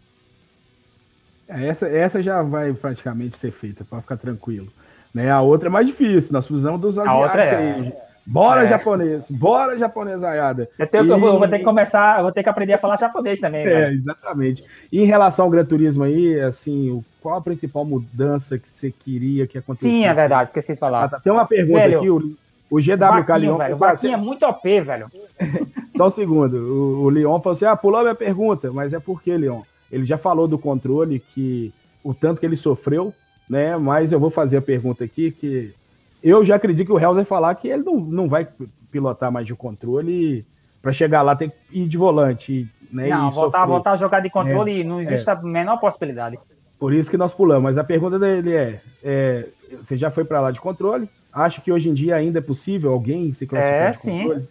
Essa, essa já vai praticamente ser feita, para ficar tranquilo. Né? A outra é mais difícil, nós precisamos dos asiáticos. A outra é... Bora, é. japonês! Bora, japonesaiada! Eu, tenho, e... eu, vou, eu, vou, ter que começar, eu vou ter que aprender a falar japonês também. É, cara. exatamente. E em relação ao Gran Turismo aí, assim, qual a principal mudança que você queria que acontecesse? Sim, é verdade, esqueci de falar. Ah, tá. Tem uma pergunta Velho, aqui, o, o GWK Leon. Velho, o Vaquinha é muito OP, velho. Só um segundo. O, o Leon falou assim: ah, pulou a minha pergunta, mas é por que, Leon? Ele já falou do controle, que o tanto que ele sofreu, né? Mas eu vou fazer a pergunta aqui, que eu já acredito que o Hells vai falar que ele não, não vai pilotar mais de controle para chegar lá tem que ir de volante. Né, não, voltar, voltar a jogar de controle é, não existe é. a menor possibilidade. Por isso que nós pulamos. Mas a pergunta dele é: é você já foi para lá de controle? Acha que hoje em dia ainda é possível alguém se classificar é, sim. controle?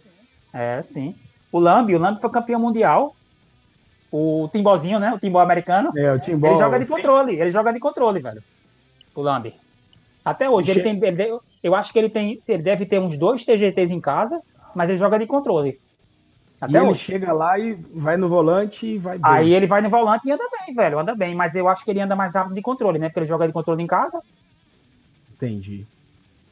É, sim. O Lambi, o Lambi foi campeão mundial. O Timbozinho, né? O Timbó americano. É, o Timbó. Ele joga de controle. Ele joga de controle, velho. O Lambi. Até hoje, ele tem. Ele, eu acho que ele tem. Ele deve ter uns dois TGTs em casa, mas ele joga de controle. Até e hoje. ele chega lá e vai no volante e vai bem. Aí ele vai no volante e anda bem, velho. Anda bem. Mas eu acho que ele anda mais rápido de controle, né? Porque ele joga de controle em casa. Entendi.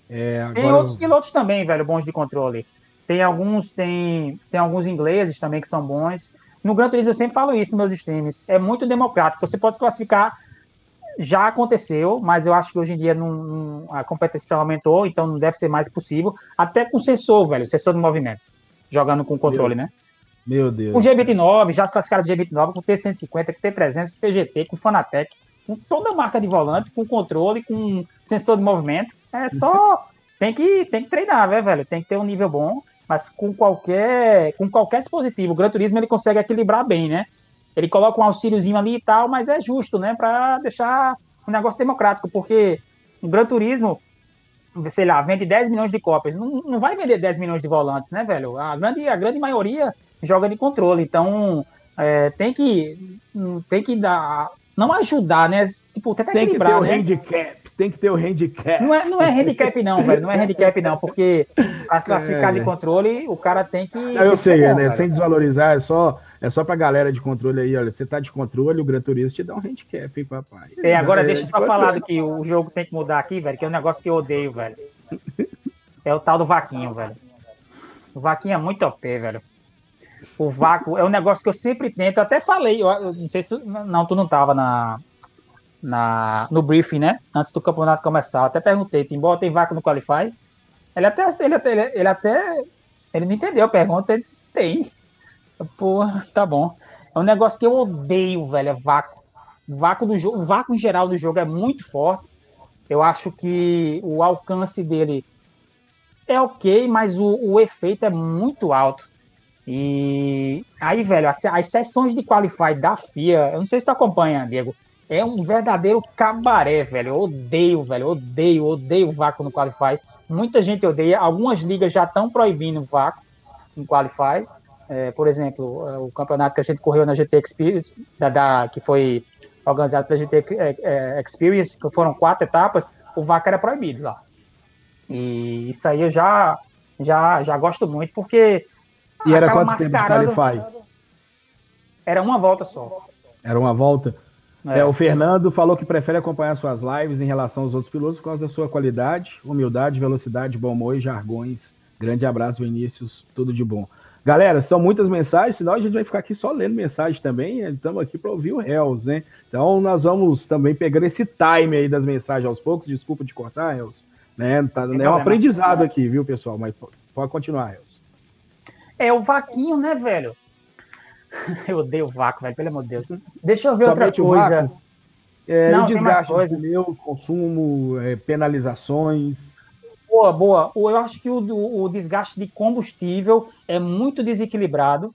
É, agora... Tem outros pilotos também, velho, bons de controle. Tem alguns, tem, tem alguns ingleses também que são bons. No Gran Turismo eu sempre falo isso nos meus streams. É muito democrático. Você pode classificar. Já aconteceu, mas eu acho que hoje em dia não, não, a competição aumentou, então não deve ser mais possível. Até com sensor, velho, sensor de movimento. Jogando com controle, Meu, né? Meu Deus. Com G29, já se classificaram de G29, com T150, com T300, com TGT, com Fanatec, com toda a marca de volante, com controle, com sensor de movimento. É só. tem, que, tem que treinar, né, velho? Tem que ter um nível bom mas com qualquer, com qualquer dispositivo. O Gran Turismo ele consegue equilibrar bem, né? Ele coloca um auxíliozinho ali e tal, mas é justo, né? Para deixar um negócio democrático, porque o Gran Turismo, sei lá, vende 10 milhões de cópias. Não, não vai vender 10 milhões de volantes, né, velho? A grande, a grande maioria joga de controle. Então, é, tem que tem que dar. Não ajudar, né? Tipo, tentar tem equilibrar, que ter né? handicap tem que ter o handicap. Não é, não é handicap, não, velho. Não é handicap, não, porque para se classificar é, de controle, o cara tem que. Não, eu sei, bom, né? Sem desvalorizar, é só, é só pra galera de controle aí, olha. Você tá de controle, o Gran Turismo te dá um handicap, hein, papai. É, agora é, deixa eu só falar do que o jogo tem que mudar aqui, velho, que é um negócio que eu odeio, velho. É o tal do Vaquinho, velho. O Vaquinho é muito OP, velho. O vácuo é um negócio que eu sempre tento. Eu até falei, eu não sei se. Não, tu não tava na, na, no briefing, né? Antes do campeonato começar. Até perguntei, Timbó tem vácuo no Qualify? Ele até, ele até, ele até, ele não entendeu a pergunta, ele disse, tem. Porra, tá bom. É um negócio que eu odeio, velho, é vácuo. Vácuo do jogo, vácuo em geral do jogo é muito forte. Eu acho que o alcance dele é ok, mas o, o efeito é muito alto. E aí, velho, as, as sessões de Qualify da FIA, eu não sei se tu acompanha, Diego, é um verdadeiro cabaré, velho. Eu odeio, velho. Odeio, odeio vácuo no Qualify. Muita gente odeia. Algumas ligas já estão proibindo vácuo no Qualify. É, por exemplo, é, o campeonato que a gente correu na GT Experience, da, da que foi organizado pela GT é, é, Experience, que foram quatro etapas, o vácuo era proibido lá. E isso aí eu já, já, já gosto muito, porque. E era quanto tempo de Qualify? Era uma volta só. Era uma volta? É. é. o Fernando falou que prefere acompanhar suas lives em relação aos outros pilotos por causa da sua qualidade, humildade, velocidade, bom humor e jargões. Grande abraço, Vinícius, tudo de bom. Galera, são muitas mensagens, senão a gente vai ficar aqui só lendo mensagem também. Estamos aqui para ouvir o Hells, né? Então nós vamos também pegando esse time aí das mensagens aos poucos. Desculpa de cortar, Hells. Né? Tá, é um aprendizado aqui, viu, pessoal? Mas pode continuar, Hells. É o Vaquinho, né, velho? Eu odeio o vácuo, velho, pelo amor de Deus. Deixa eu ver Somente outra coisa. É, Não, desgaste coisa. pneu, consumo, é, penalizações. Boa, boa. Eu acho que o, o desgaste de combustível é muito desequilibrado,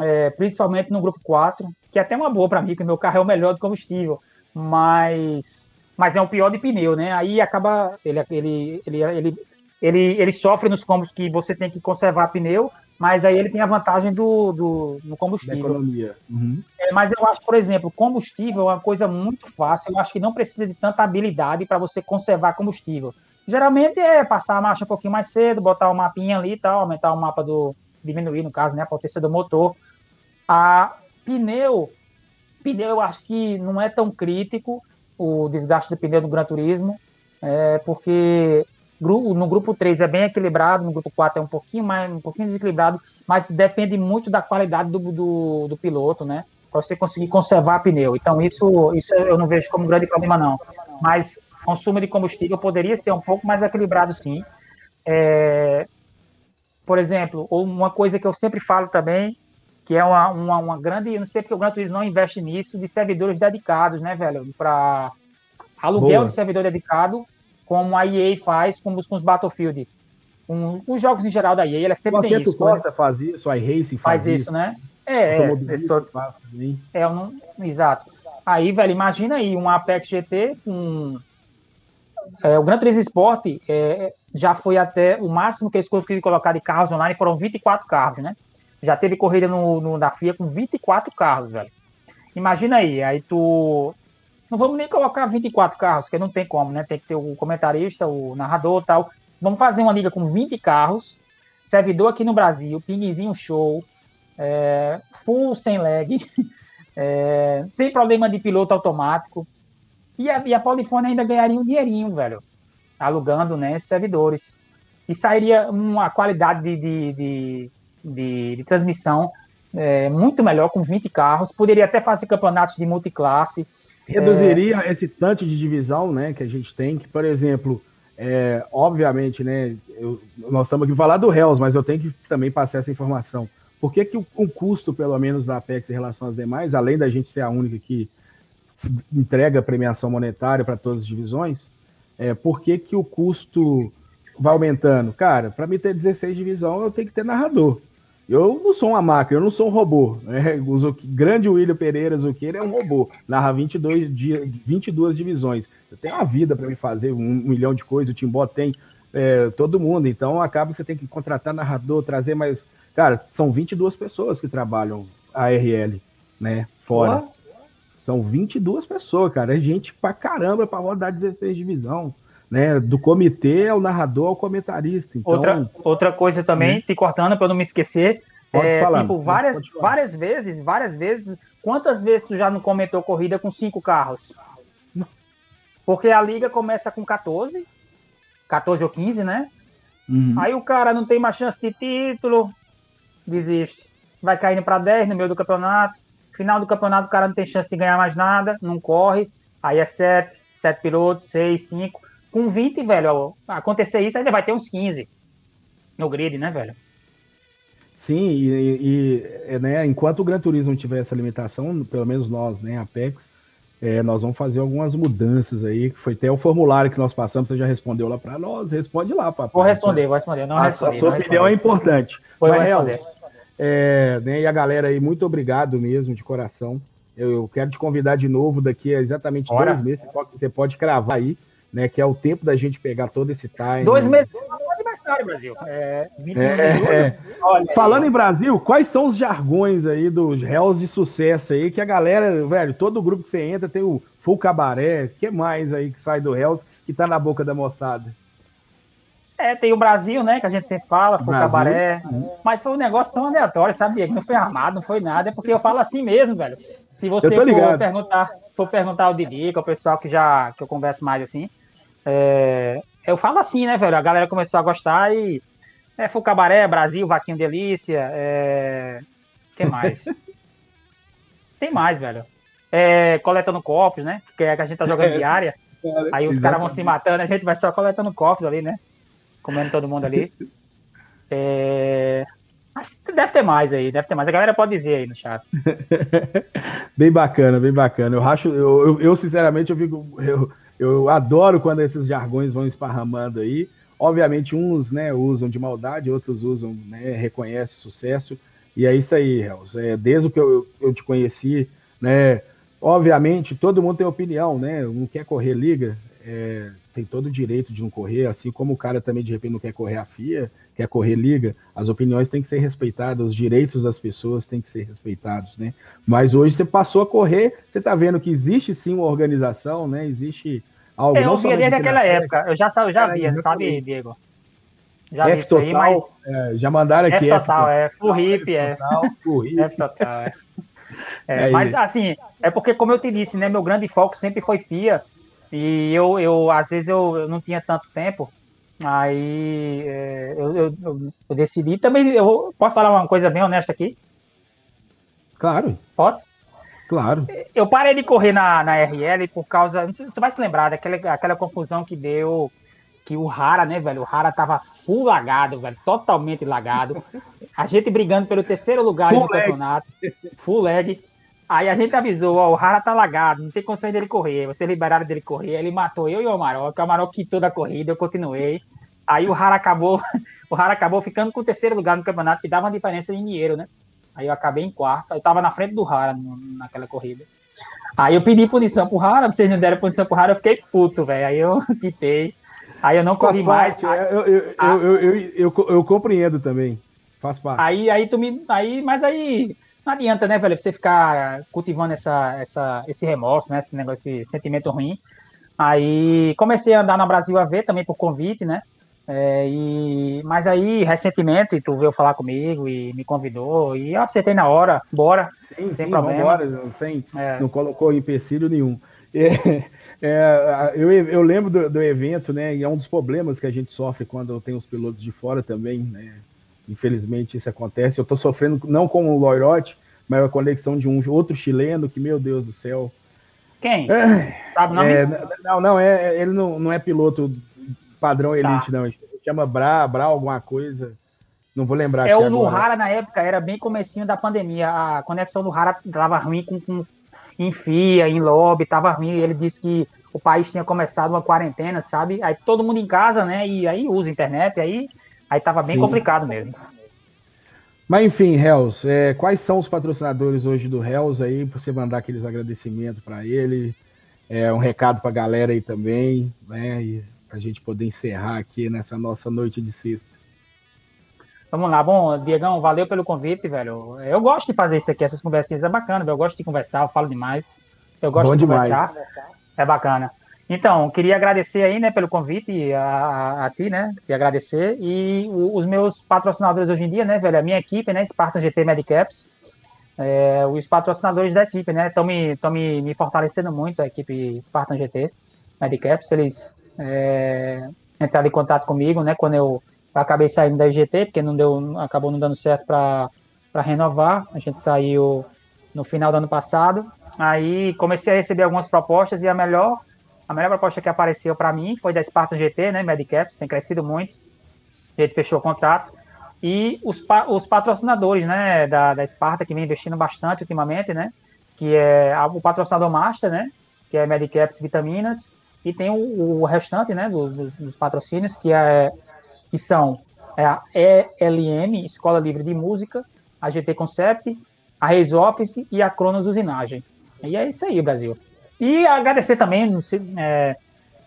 é, principalmente no grupo 4, que é até uma boa para mim, que meu carro é o melhor de combustível, mas, mas é o pior de pneu, né? Aí acaba. Ele, ele, ele, ele, ele, ele sofre nos combos que você tem que conservar pneu, mas aí ele tem a vantagem do, do, do combustível. Da economia. Uhum. É, mas eu acho, por exemplo, combustível é uma coisa muito fácil. Eu acho que não precisa de tanta habilidade para você conservar combustível. Geralmente é passar a marcha um pouquinho mais cedo, botar o um mapinha ali e tal, aumentar o mapa do. diminuir, no caso, né, a potência do motor. A pneu, pneu eu acho que não é tão crítico o desgaste do pneu do Gran Turismo, é, porque no grupo 3 é bem equilibrado, no grupo 4 é um pouquinho mais, um pouquinho desequilibrado, mas depende muito da qualidade do, do, do piloto, né? Para você conseguir conservar pneu. Então, isso, isso eu não vejo como um grande problema, não. Mas consumo de combustível poderia ser um pouco mais equilibrado, sim. É, por exemplo, uma coisa que eu sempre falo também, que é uma, uma, uma grande, eu não sei porque o Gran Turismo não investe nisso, de servidores dedicados, né, velho? Para aluguel Boa. de servidor dedicado como a EA faz com os, com os Battlefield. Com os jogos em geral da EA, ela sempre tem isso. Força né? faz isso, a iRacing faz, faz isso, isso, né? É, é, é, eu não, exato. Aí, velho, imagina aí um Apex GT com é, o Gran Turismo Sport é, já foi até o máximo que eles conseguiram colocar de carros online foram 24 carros, né? Já teve corrida no, no, da FIA com 24 carros, velho. Imagina aí, aí tu não vamos nem colocar 24 carros, porque não tem como, né? Tem que ter o comentarista, o narrador tal. Vamos fazer uma liga com 20 carros, servidor aqui no Brasil, pinguizinho show, é, full sem lag, é, sem problema de piloto automático. E a, e a Polifone ainda ganharia um dinheirinho, velho, alugando né, servidores. E sairia uma qualidade de, de, de, de, de transmissão é, muito melhor com 20 carros. Poderia até fazer campeonatos de multiclasse reduziria é... esse tanto de divisão, né, que a gente tem, que, por exemplo, é, obviamente, né, eu, nós estamos aqui falar do Hells, mas eu tenho que também passar essa informação. Por que, que o, o, custo, pelo menos, da Apex em relação às demais, além da gente ser a única que entrega premiação monetária para todas as divisões, é, por que, que o custo vai aumentando? Cara, para me ter 16 divisão, eu tenho que ter narrador. Eu não sou uma máquina, eu não sou um robô. Né? O grande William Pereira Zuccheira é um robô, narra 22, dia, 22 divisões. Eu tenho uma vida para me fazer, um, milhão de coisas, o Timbó tem, é, todo mundo. Então acaba que você tem que contratar narrador, trazer mais. Cara, são 22 pessoas que trabalham a RL, né? Fora. São 22 pessoas, cara. É gente pra caramba pra rodar 16 divisão né? Do comitê ao narrador ao comentarista. Então, outra, outra coisa também, né? te cortando para não me esquecer, pode é, falar, tipo, várias, várias vezes, várias vezes, quantas vezes tu já não comentou corrida com cinco carros? Porque a liga começa com 14, 14 ou 15, né? Uhum. Aí o cara não tem mais chance de título, desiste. Vai caindo para 10 no meio do campeonato. Final do campeonato o cara não tem chance de ganhar mais nada, não corre. Aí é 7, 7 pilotos, 6, 5 com 20, velho, acontecer isso, ainda vai ter uns 15 no grid, né, velho? Sim, e, e né, enquanto o Gran Turismo tiver essa limitação, pelo menos nós, né, Apex, é, nós vamos fazer algumas mudanças aí, que foi até o formulário que nós passamos, você já respondeu lá para nós, responde lá, papai. Vou responder, vou responder, não a, respondi, a sua opinião é importante. Vou Mas, responder. É, né, e a galera aí, muito obrigado mesmo, de coração. Eu, eu quero te convidar de novo daqui a exatamente Ora. dois meses, você pode, você pode cravar aí, né? Que é o tempo da gente pegar todo esse time. Dois meses aniversário, Brasil. É, é, é. Falando aí. em Brasil, quais são os jargões aí dos réus de sucesso aí que a galera, velho, todo grupo que você entra tem o Full Cabaré, que mais aí que sai do réus que tá na boca da moçada? É, tem o Brasil, né, que a gente sempre fala, Full Cabaré, uhum. mas foi um negócio tão aleatório, sabe, Diego? Não foi armado, não foi nada, é porque eu falo assim mesmo, velho. Se você for perguntar, for perguntar ao Didi, que é o pessoal que já que eu converso mais assim, é, eu falo assim, né, velho? A galera começou a gostar e É Fucabaré, Brasil, Vaquinho Delícia. É... Quem mais? Tem mais, velho. É, coletando copos, né? Porque é que a gente tá jogando diária. Aí os caras vão se matando, a gente vai só coletando copos ali, né? Comendo todo mundo ali. É... Acho que deve ter mais aí, deve ter mais. A galera pode dizer aí no chat. bem bacana, bem bacana. Eu acho, eu, eu, eu sinceramente, eu fico. Eu, eu adoro quando esses jargões vão esparramando aí. Obviamente, uns né, usam de maldade, outros usam, né, reconhecem sucesso. E é isso aí, Hells. É, desde que eu, eu te conheci, né? Obviamente, todo mundo tem opinião, né? Não quer correr liga, é, tem todo o direito de não correr, assim como o cara também de repente não quer correr a FIA, quer correr liga, as opiniões têm que ser respeitadas, os direitos das pessoas têm que ser respeitados, né? Mas hoje você passou a correr, você está vendo que existe sim uma organização, né? Existe algo. É, eu via desde aquela época, eu já, eu já via, sabe, Diego? Já F total, aí, mas... É, já mandaram aqui. F total, é. Full hip, é. F total, é. é, é mas isso. assim, é porque, como eu te disse, né? Meu grande foco sempre foi FIA. E eu, eu às vezes, eu, eu não tinha tanto tempo. Aí é, eu, eu, eu, decidi. Também, eu posso falar uma coisa bem honesta aqui? Claro. Posso? Claro. Eu parei de correr na, na RL por causa. Sei se tu vai se lembrar daquela aquela confusão que deu que o Rara, né, velho? O Rara tava full lagado, velho, totalmente lagado. A gente brigando pelo terceiro lugar full do leg. campeonato, full leg. Aí a gente avisou, ó, o Rara tá lagado, não tem condições dele correr. Vocês liberaram dele correr, ele matou eu e o Amarok. O Amarok quitou da corrida, eu continuei. Aí o Rara acabou, o Rara acabou ficando com o terceiro lugar no campeonato, que dava uma diferença de dinheiro, né? Aí eu acabei em quarto, aí eu tava na frente do Rara no, naquela corrida. Aí eu pedi punição pro Rara, vocês não deram punição pro Rara, eu fiquei puto, velho. Aí eu quitei. Aí eu não corri mais. Eu, eu, eu, eu, eu, compreendo também. Faz parte. Aí, aí tu me. Aí, mas aí não adianta, né, velho, você ficar cultivando essa, essa, esse remorso, né? Esse negócio, esse sentimento ruim. Aí comecei a andar na Brasil a ver também por convite, né? É, e, mas aí, recentemente, tu veio falar comigo e me convidou, e eu aceitei na hora, bora, sim, sem sim, problema. Bora, sem, é. Não colocou empecilho nenhum. É, é, eu, eu lembro do, do, evento, né? E é um dos problemas que a gente sofre quando tem os pilotos de fora também, né? Infelizmente isso acontece. Eu estou sofrendo não com o Loirote, mas a conexão de um outro chileno que, meu Deus do céu. Quem? É, Sabe o nome? É, não, não, é, ele não, não é piloto padrão tá. elite, tá. não. Ele chama Bra, Bra alguma coisa. Não vou lembrar. É o Nuhara na época, era bem comecinho da pandemia. A conexão do Hara estava ruim com, com em FIA, em lobby, estava ruim. Ele disse que o país tinha começado uma quarentena, sabe? Aí todo mundo em casa, né? E aí usa internet, aí, aí tava bem Sim. complicado mesmo. Mas enfim, Hells, é, quais são os patrocinadores hoje do Hells aí, para você mandar aqueles agradecimentos para ele, é, um recado para a galera aí também, né? E a gente poder encerrar aqui nessa nossa noite de sexta. Vamos lá, bom, Diegão, valeu pelo convite, velho. Eu gosto de fazer isso aqui, essas conversinhas é bacana, eu gosto de conversar, eu falo demais. Eu gosto bom de demais. conversar, é bacana. Então, queria agradecer aí, né, pelo convite a, a, ti, né, queria agradecer, e o, os meus patrocinadores hoje em dia, né, velho, a minha equipe, né, Spartan GT Medicaps, é, os patrocinadores da equipe, né, estão me, me, me fortalecendo muito, a equipe Spartan GT Medicaps, eles é, entraram em contato comigo, né, quando eu eu acabei saindo da IGT, porque não deu, acabou não dando certo para renovar. A gente saiu no final do ano passado. Aí comecei a receber algumas propostas e a melhor, a melhor proposta que apareceu para mim foi da Spartan GT, né, Medicaps, tem crescido muito. A gente fechou o contrato. E os, os patrocinadores, né, da, da Sparta, que vem investindo bastante ultimamente, né, que é o patrocinador master, né, que é Medicaps Vitaminas, e tem o, o restante, né, dos, dos patrocínios, que é que são é a ELM, Escola Livre de Música, a GT Concept, a Reis Office e a Cronos Usinagem. E é isso aí, Brasil. E agradecer também, é,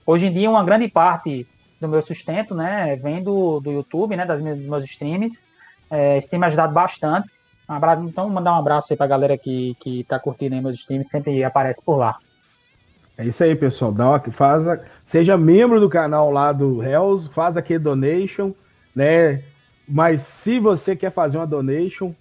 hoje em dia, uma grande parte do meu sustento, né, vem do, do YouTube, né, das minhas, dos meus streams. É, isso tem me ajudado bastante. Um abraço, então, mandar um abraço aí pra galera que, que tá curtindo aí meus streams, sempre aparece por lá. É isso aí, pessoal. Dá uma, faz a, seja membro do canal lá do Hells, faz aqui donation, né? Mas se você quer fazer uma donation,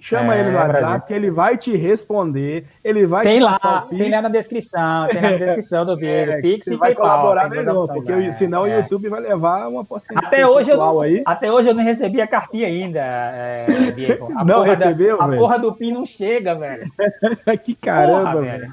Chama é, ele no WhatsApp que ele vai te responder, ele vai tem lá, tem lá na descrição, tem na descrição do vídeo, é, Pix e vai colaborar melhor, porque é, senão é. o YouTube vai levar uma porcentagem até hoje eu, aí. Até hoje eu não recebi a cartinha ainda, é, Diego. A não recebeu, da, A porra do PIN não chega, velho. que caramba, porra, velho.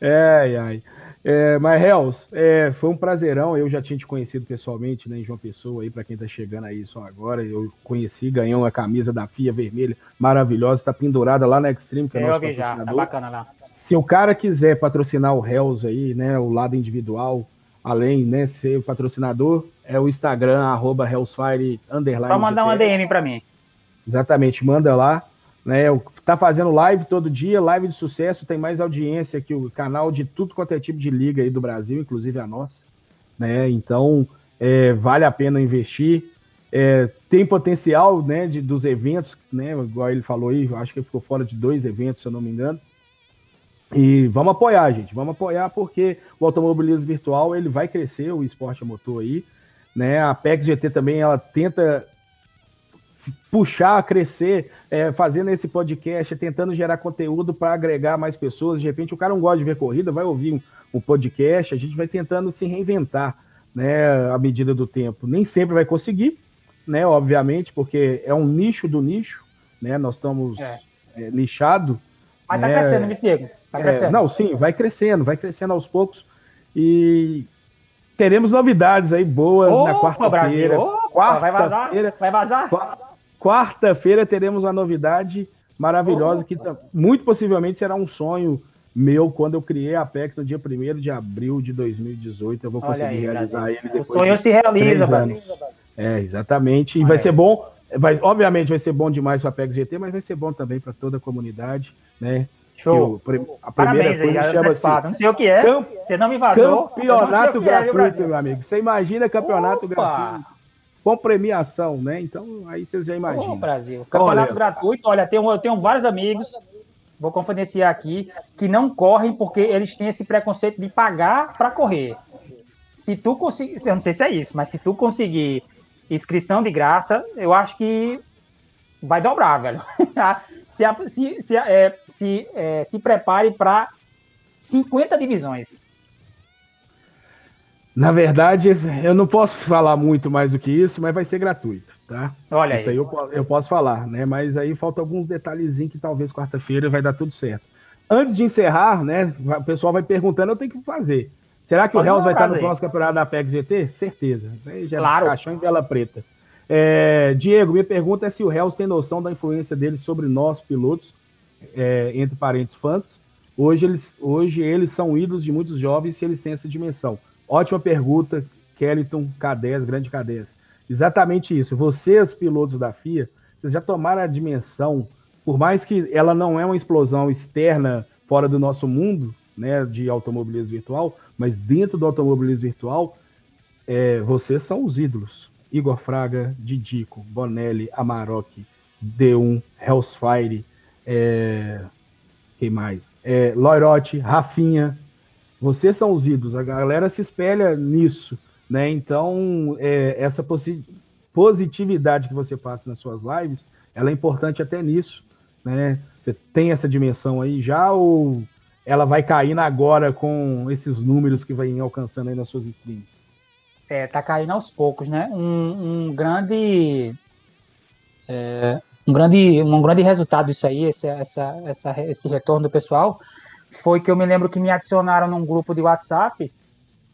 É, ai, ai. É, mas, Hells, é, foi um prazerão. Eu já tinha te conhecido pessoalmente, né, em João Pessoa, aí, para quem tá chegando aí só agora. Eu conheci, ganhei uma camisa da FIA vermelha, maravilhosa, tá pendurada lá na Extreme, que é nosso patrocinador. Já, tá bacana lá. Se o cara quiser patrocinar o Hells aí, né, o lado individual, além, né, ser o patrocinador, é o Instagram, arroba Hellsfire, underline. Só mandar uma DM para mim. Exatamente, manda lá. Né, tá fazendo live todo dia, live de sucesso, tem mais audiência que o canal de tudo quanto é tipo de liga aí do Brasil, inclusive a nossa. Né? Então, é, vale a pena investir. É, tem potencial né, de, dos eventos, né, igual ele falou aí, acho que ficou fora de dois eventos, se eu não me engano. E vamos apoiar, gente, vamos apoiar porque o automobilismo virtual ele vai crescer, o esporte motor aí. Né? A PEX GT também ela tenta puxar, crescer, é, fazendo esse podcast, tentando gerar conteúdo para agregar mais pessoas. De repente, o cara não gosta de ver corrida, vai ouvir um, um podcast. A gente vai tentando se reinventar, né, à medida do tempo. Nem sempre vai conseguir, né, obviamente, porque é um nicho do nicho, né? Nós estamos é. É, lixado. Mas tá né? crescendo, Miss Diego. Tá é, crescendo. não, sim, vai crescendo, vai crescendo aos poucos. E teremos novidades aí boas Opa, na quarta-feira. Quarta vai vazar? Vai vazar? Quarta-feira teremos uma novidade maravilhosa que muito possivelmente será um sonho meu quando eu criei a Apex no dia 1 de abril de 2018. Eu vou conseguir aí, realizar Brasil. ele depois. O sonho se realiza, Brasil. É, exatamente. E vai ser bom. Vai, obviamente vai ser bom demais para a Apex GT, mas vai ser bom também para toda a comunidade, né? Show. Eu, a Parabéns aí, chama assim, não sei o que é. Camp... Você não me vazou. Campeonato gratuito, é, meu amigo. Você imagina campeonato Opa. gratuito com premiação, né? Então, aí vocês já imaginam. Ô, Brasil. Campeonato olha, gratuito, olha, tenho, eu tenho vários amigos, vou confidenciar aqui, que não correm porque eles têm esse preconceito de pagar para correr. Se tu conseguir, eu não sei se é isso, mas se tu conseguir inscrição de graça, eu acho que vai dobrar, velho. se, se, se, é, se, é, se prepare para 50 divisões. Na verdade, eu não posso falar muito mais do que isso, mas vai ser gratuito, tá? Olha isso aí, aí eu, eu, posso falar, né? Mas aí falta alguns detalhezinhos que talvez quarta-feira vai dar tudo certo. Antes de encerrar, né? O pessoal vai perguntando, eu tenho que fazer. Será que Pode o Hells vai estar no próximo campeonato da PEC GT? Certeza. É claro. caixão em vela preta. É, Diego, minha pergunta é se o Hells tem noção da influência dele sobre nós, pilotos, é, entre parentes fãs. Hoje eles, hoje eles são ídolos de muitos jovens se eles têm essa dimensão. Ótima pergunta, Kellyton K10, grande K10. Exatamente isso. Vocês, pilotos da FIA, vocês já tomaram a dimensão, por mais que ela não é uma explosão externa fora do nosso mundo, né, de automobilismo virtual, mas dentro do automobilismo virtual, é, vocês são os ídolos. Igor Fraga, Didico, Bonelli, Amarok, D1, Hellsfire, é, quem mais? É, Loirotti, Rafinha, vocês são os ídolos, a galera se espelha nisso, né? Então, é, essa positividade que você passa nas suas lives, ela é importante até nisso, né? Você tem essa dimensão aí já ou ela vai caindo agora com esses números que vai alcançando aí nas suas streams? É, tá caindo aos poucos, né? Um, um grande é, um grande um grande resultado disso aí, esse, essa, essa, esse retorno do pessoal, foi que eu me lembro que me adicionaram num grupo de WhatsApp.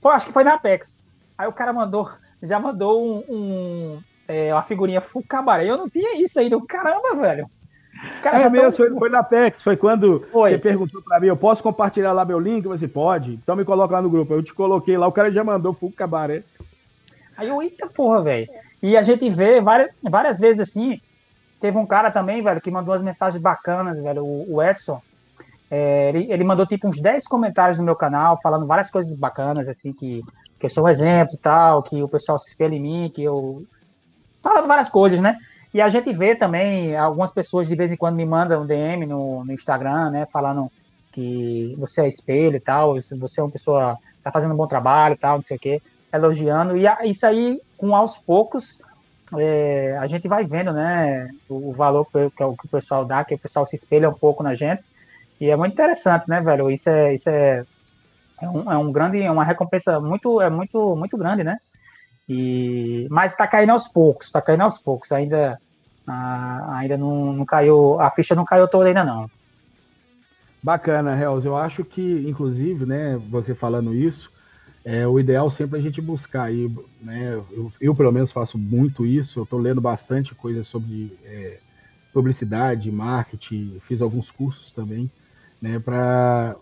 Foi, acho que foi na Apex. Aí o cara mandou, já mandou um, um é, uma figurinha full cabaré. Eu não tinha isso ainda. Caramba, velho. é mesmo, tão... foi, foi na Apex, foi quando foi. você perguntou para mim, eu posso compartilhar lá meu link? Você pode? Então me coloca lá no grupo. Eu te coloquei lá, o cara já mandou full cabaré. Aí eu, eita porra, velho. E a gente vê várias, várias vezes assim. Teve um cara também, velho, que mandou umas mensagens bacanas, velho, o, o Edson. É, ele, ele, mandou tipo uns 10 comentários no meu canal, falando várias coisas bacanas, assim, que, que eu sou um exemplo tal, que o pessoal se espelha em mim, que eu. Falando várias coisas, né? E a gente vê também, algumas pessoas de vez em quando me mandam um DM no, no Instagram, né? Falando que você é espelho e tal, você é uma pessoa tá fazendo um bom trabalho e tal, não sei o quê, elogiando. E isso aí, com aos poucos, é, a gente vai vendo, né, o, o valor que, que, o pessoal dá, que o pessoal se espelha um pouco na gente, e é muito interessante, né, velho? Isso é, isso é, é, um, é um grande, é uma recompensa muito, é muito, muito grande, né? E, mas está caindo aos poucos, está caindo aos poucos, ainda, a, ainda não, não caiu, a ficha não caiu toda ainda não. Bacana, Hells. Eu acho que, inclusive, né, você falando isso, é o ideal sempre é a gente buscar aí, né? Eu, eu pelo menos faço muito isso. Eu estou lendo bastante coisa sobre é, publicidade, marketing, fiz alguns cursos também, né? Para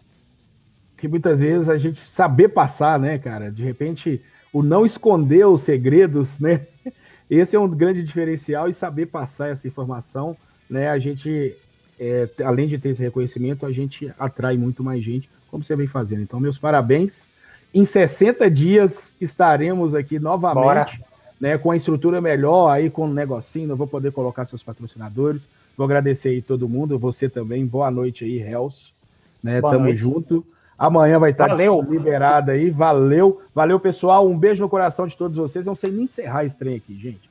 que muitas vezes a gente saber passar, né, cara? De repente, o não esconder os segredos, né? Esse é um grande diferencial e saber passar essa informação, né? A gente, é, além de ter esse reconhecimento, a gente atrai muito mais gente, como você vem fazendo. Então, meus parabéns em 60 dias estaremos aqui novamente, Bora. né, com a estrutura melhor, aí com um negocinho, eu vou poder colocar seus patrocinadores. Vou agradecer aí todo mundo, você também. Boa noite aí, Hells. Né, Boa tamo noite. junto. Amanhã vai estar Valeu. liberado aí. Valeu. Valeu, pessoal. Um beijo no coração de todos vocês. Eu não sei nem encerrar esse trem aqui, gente.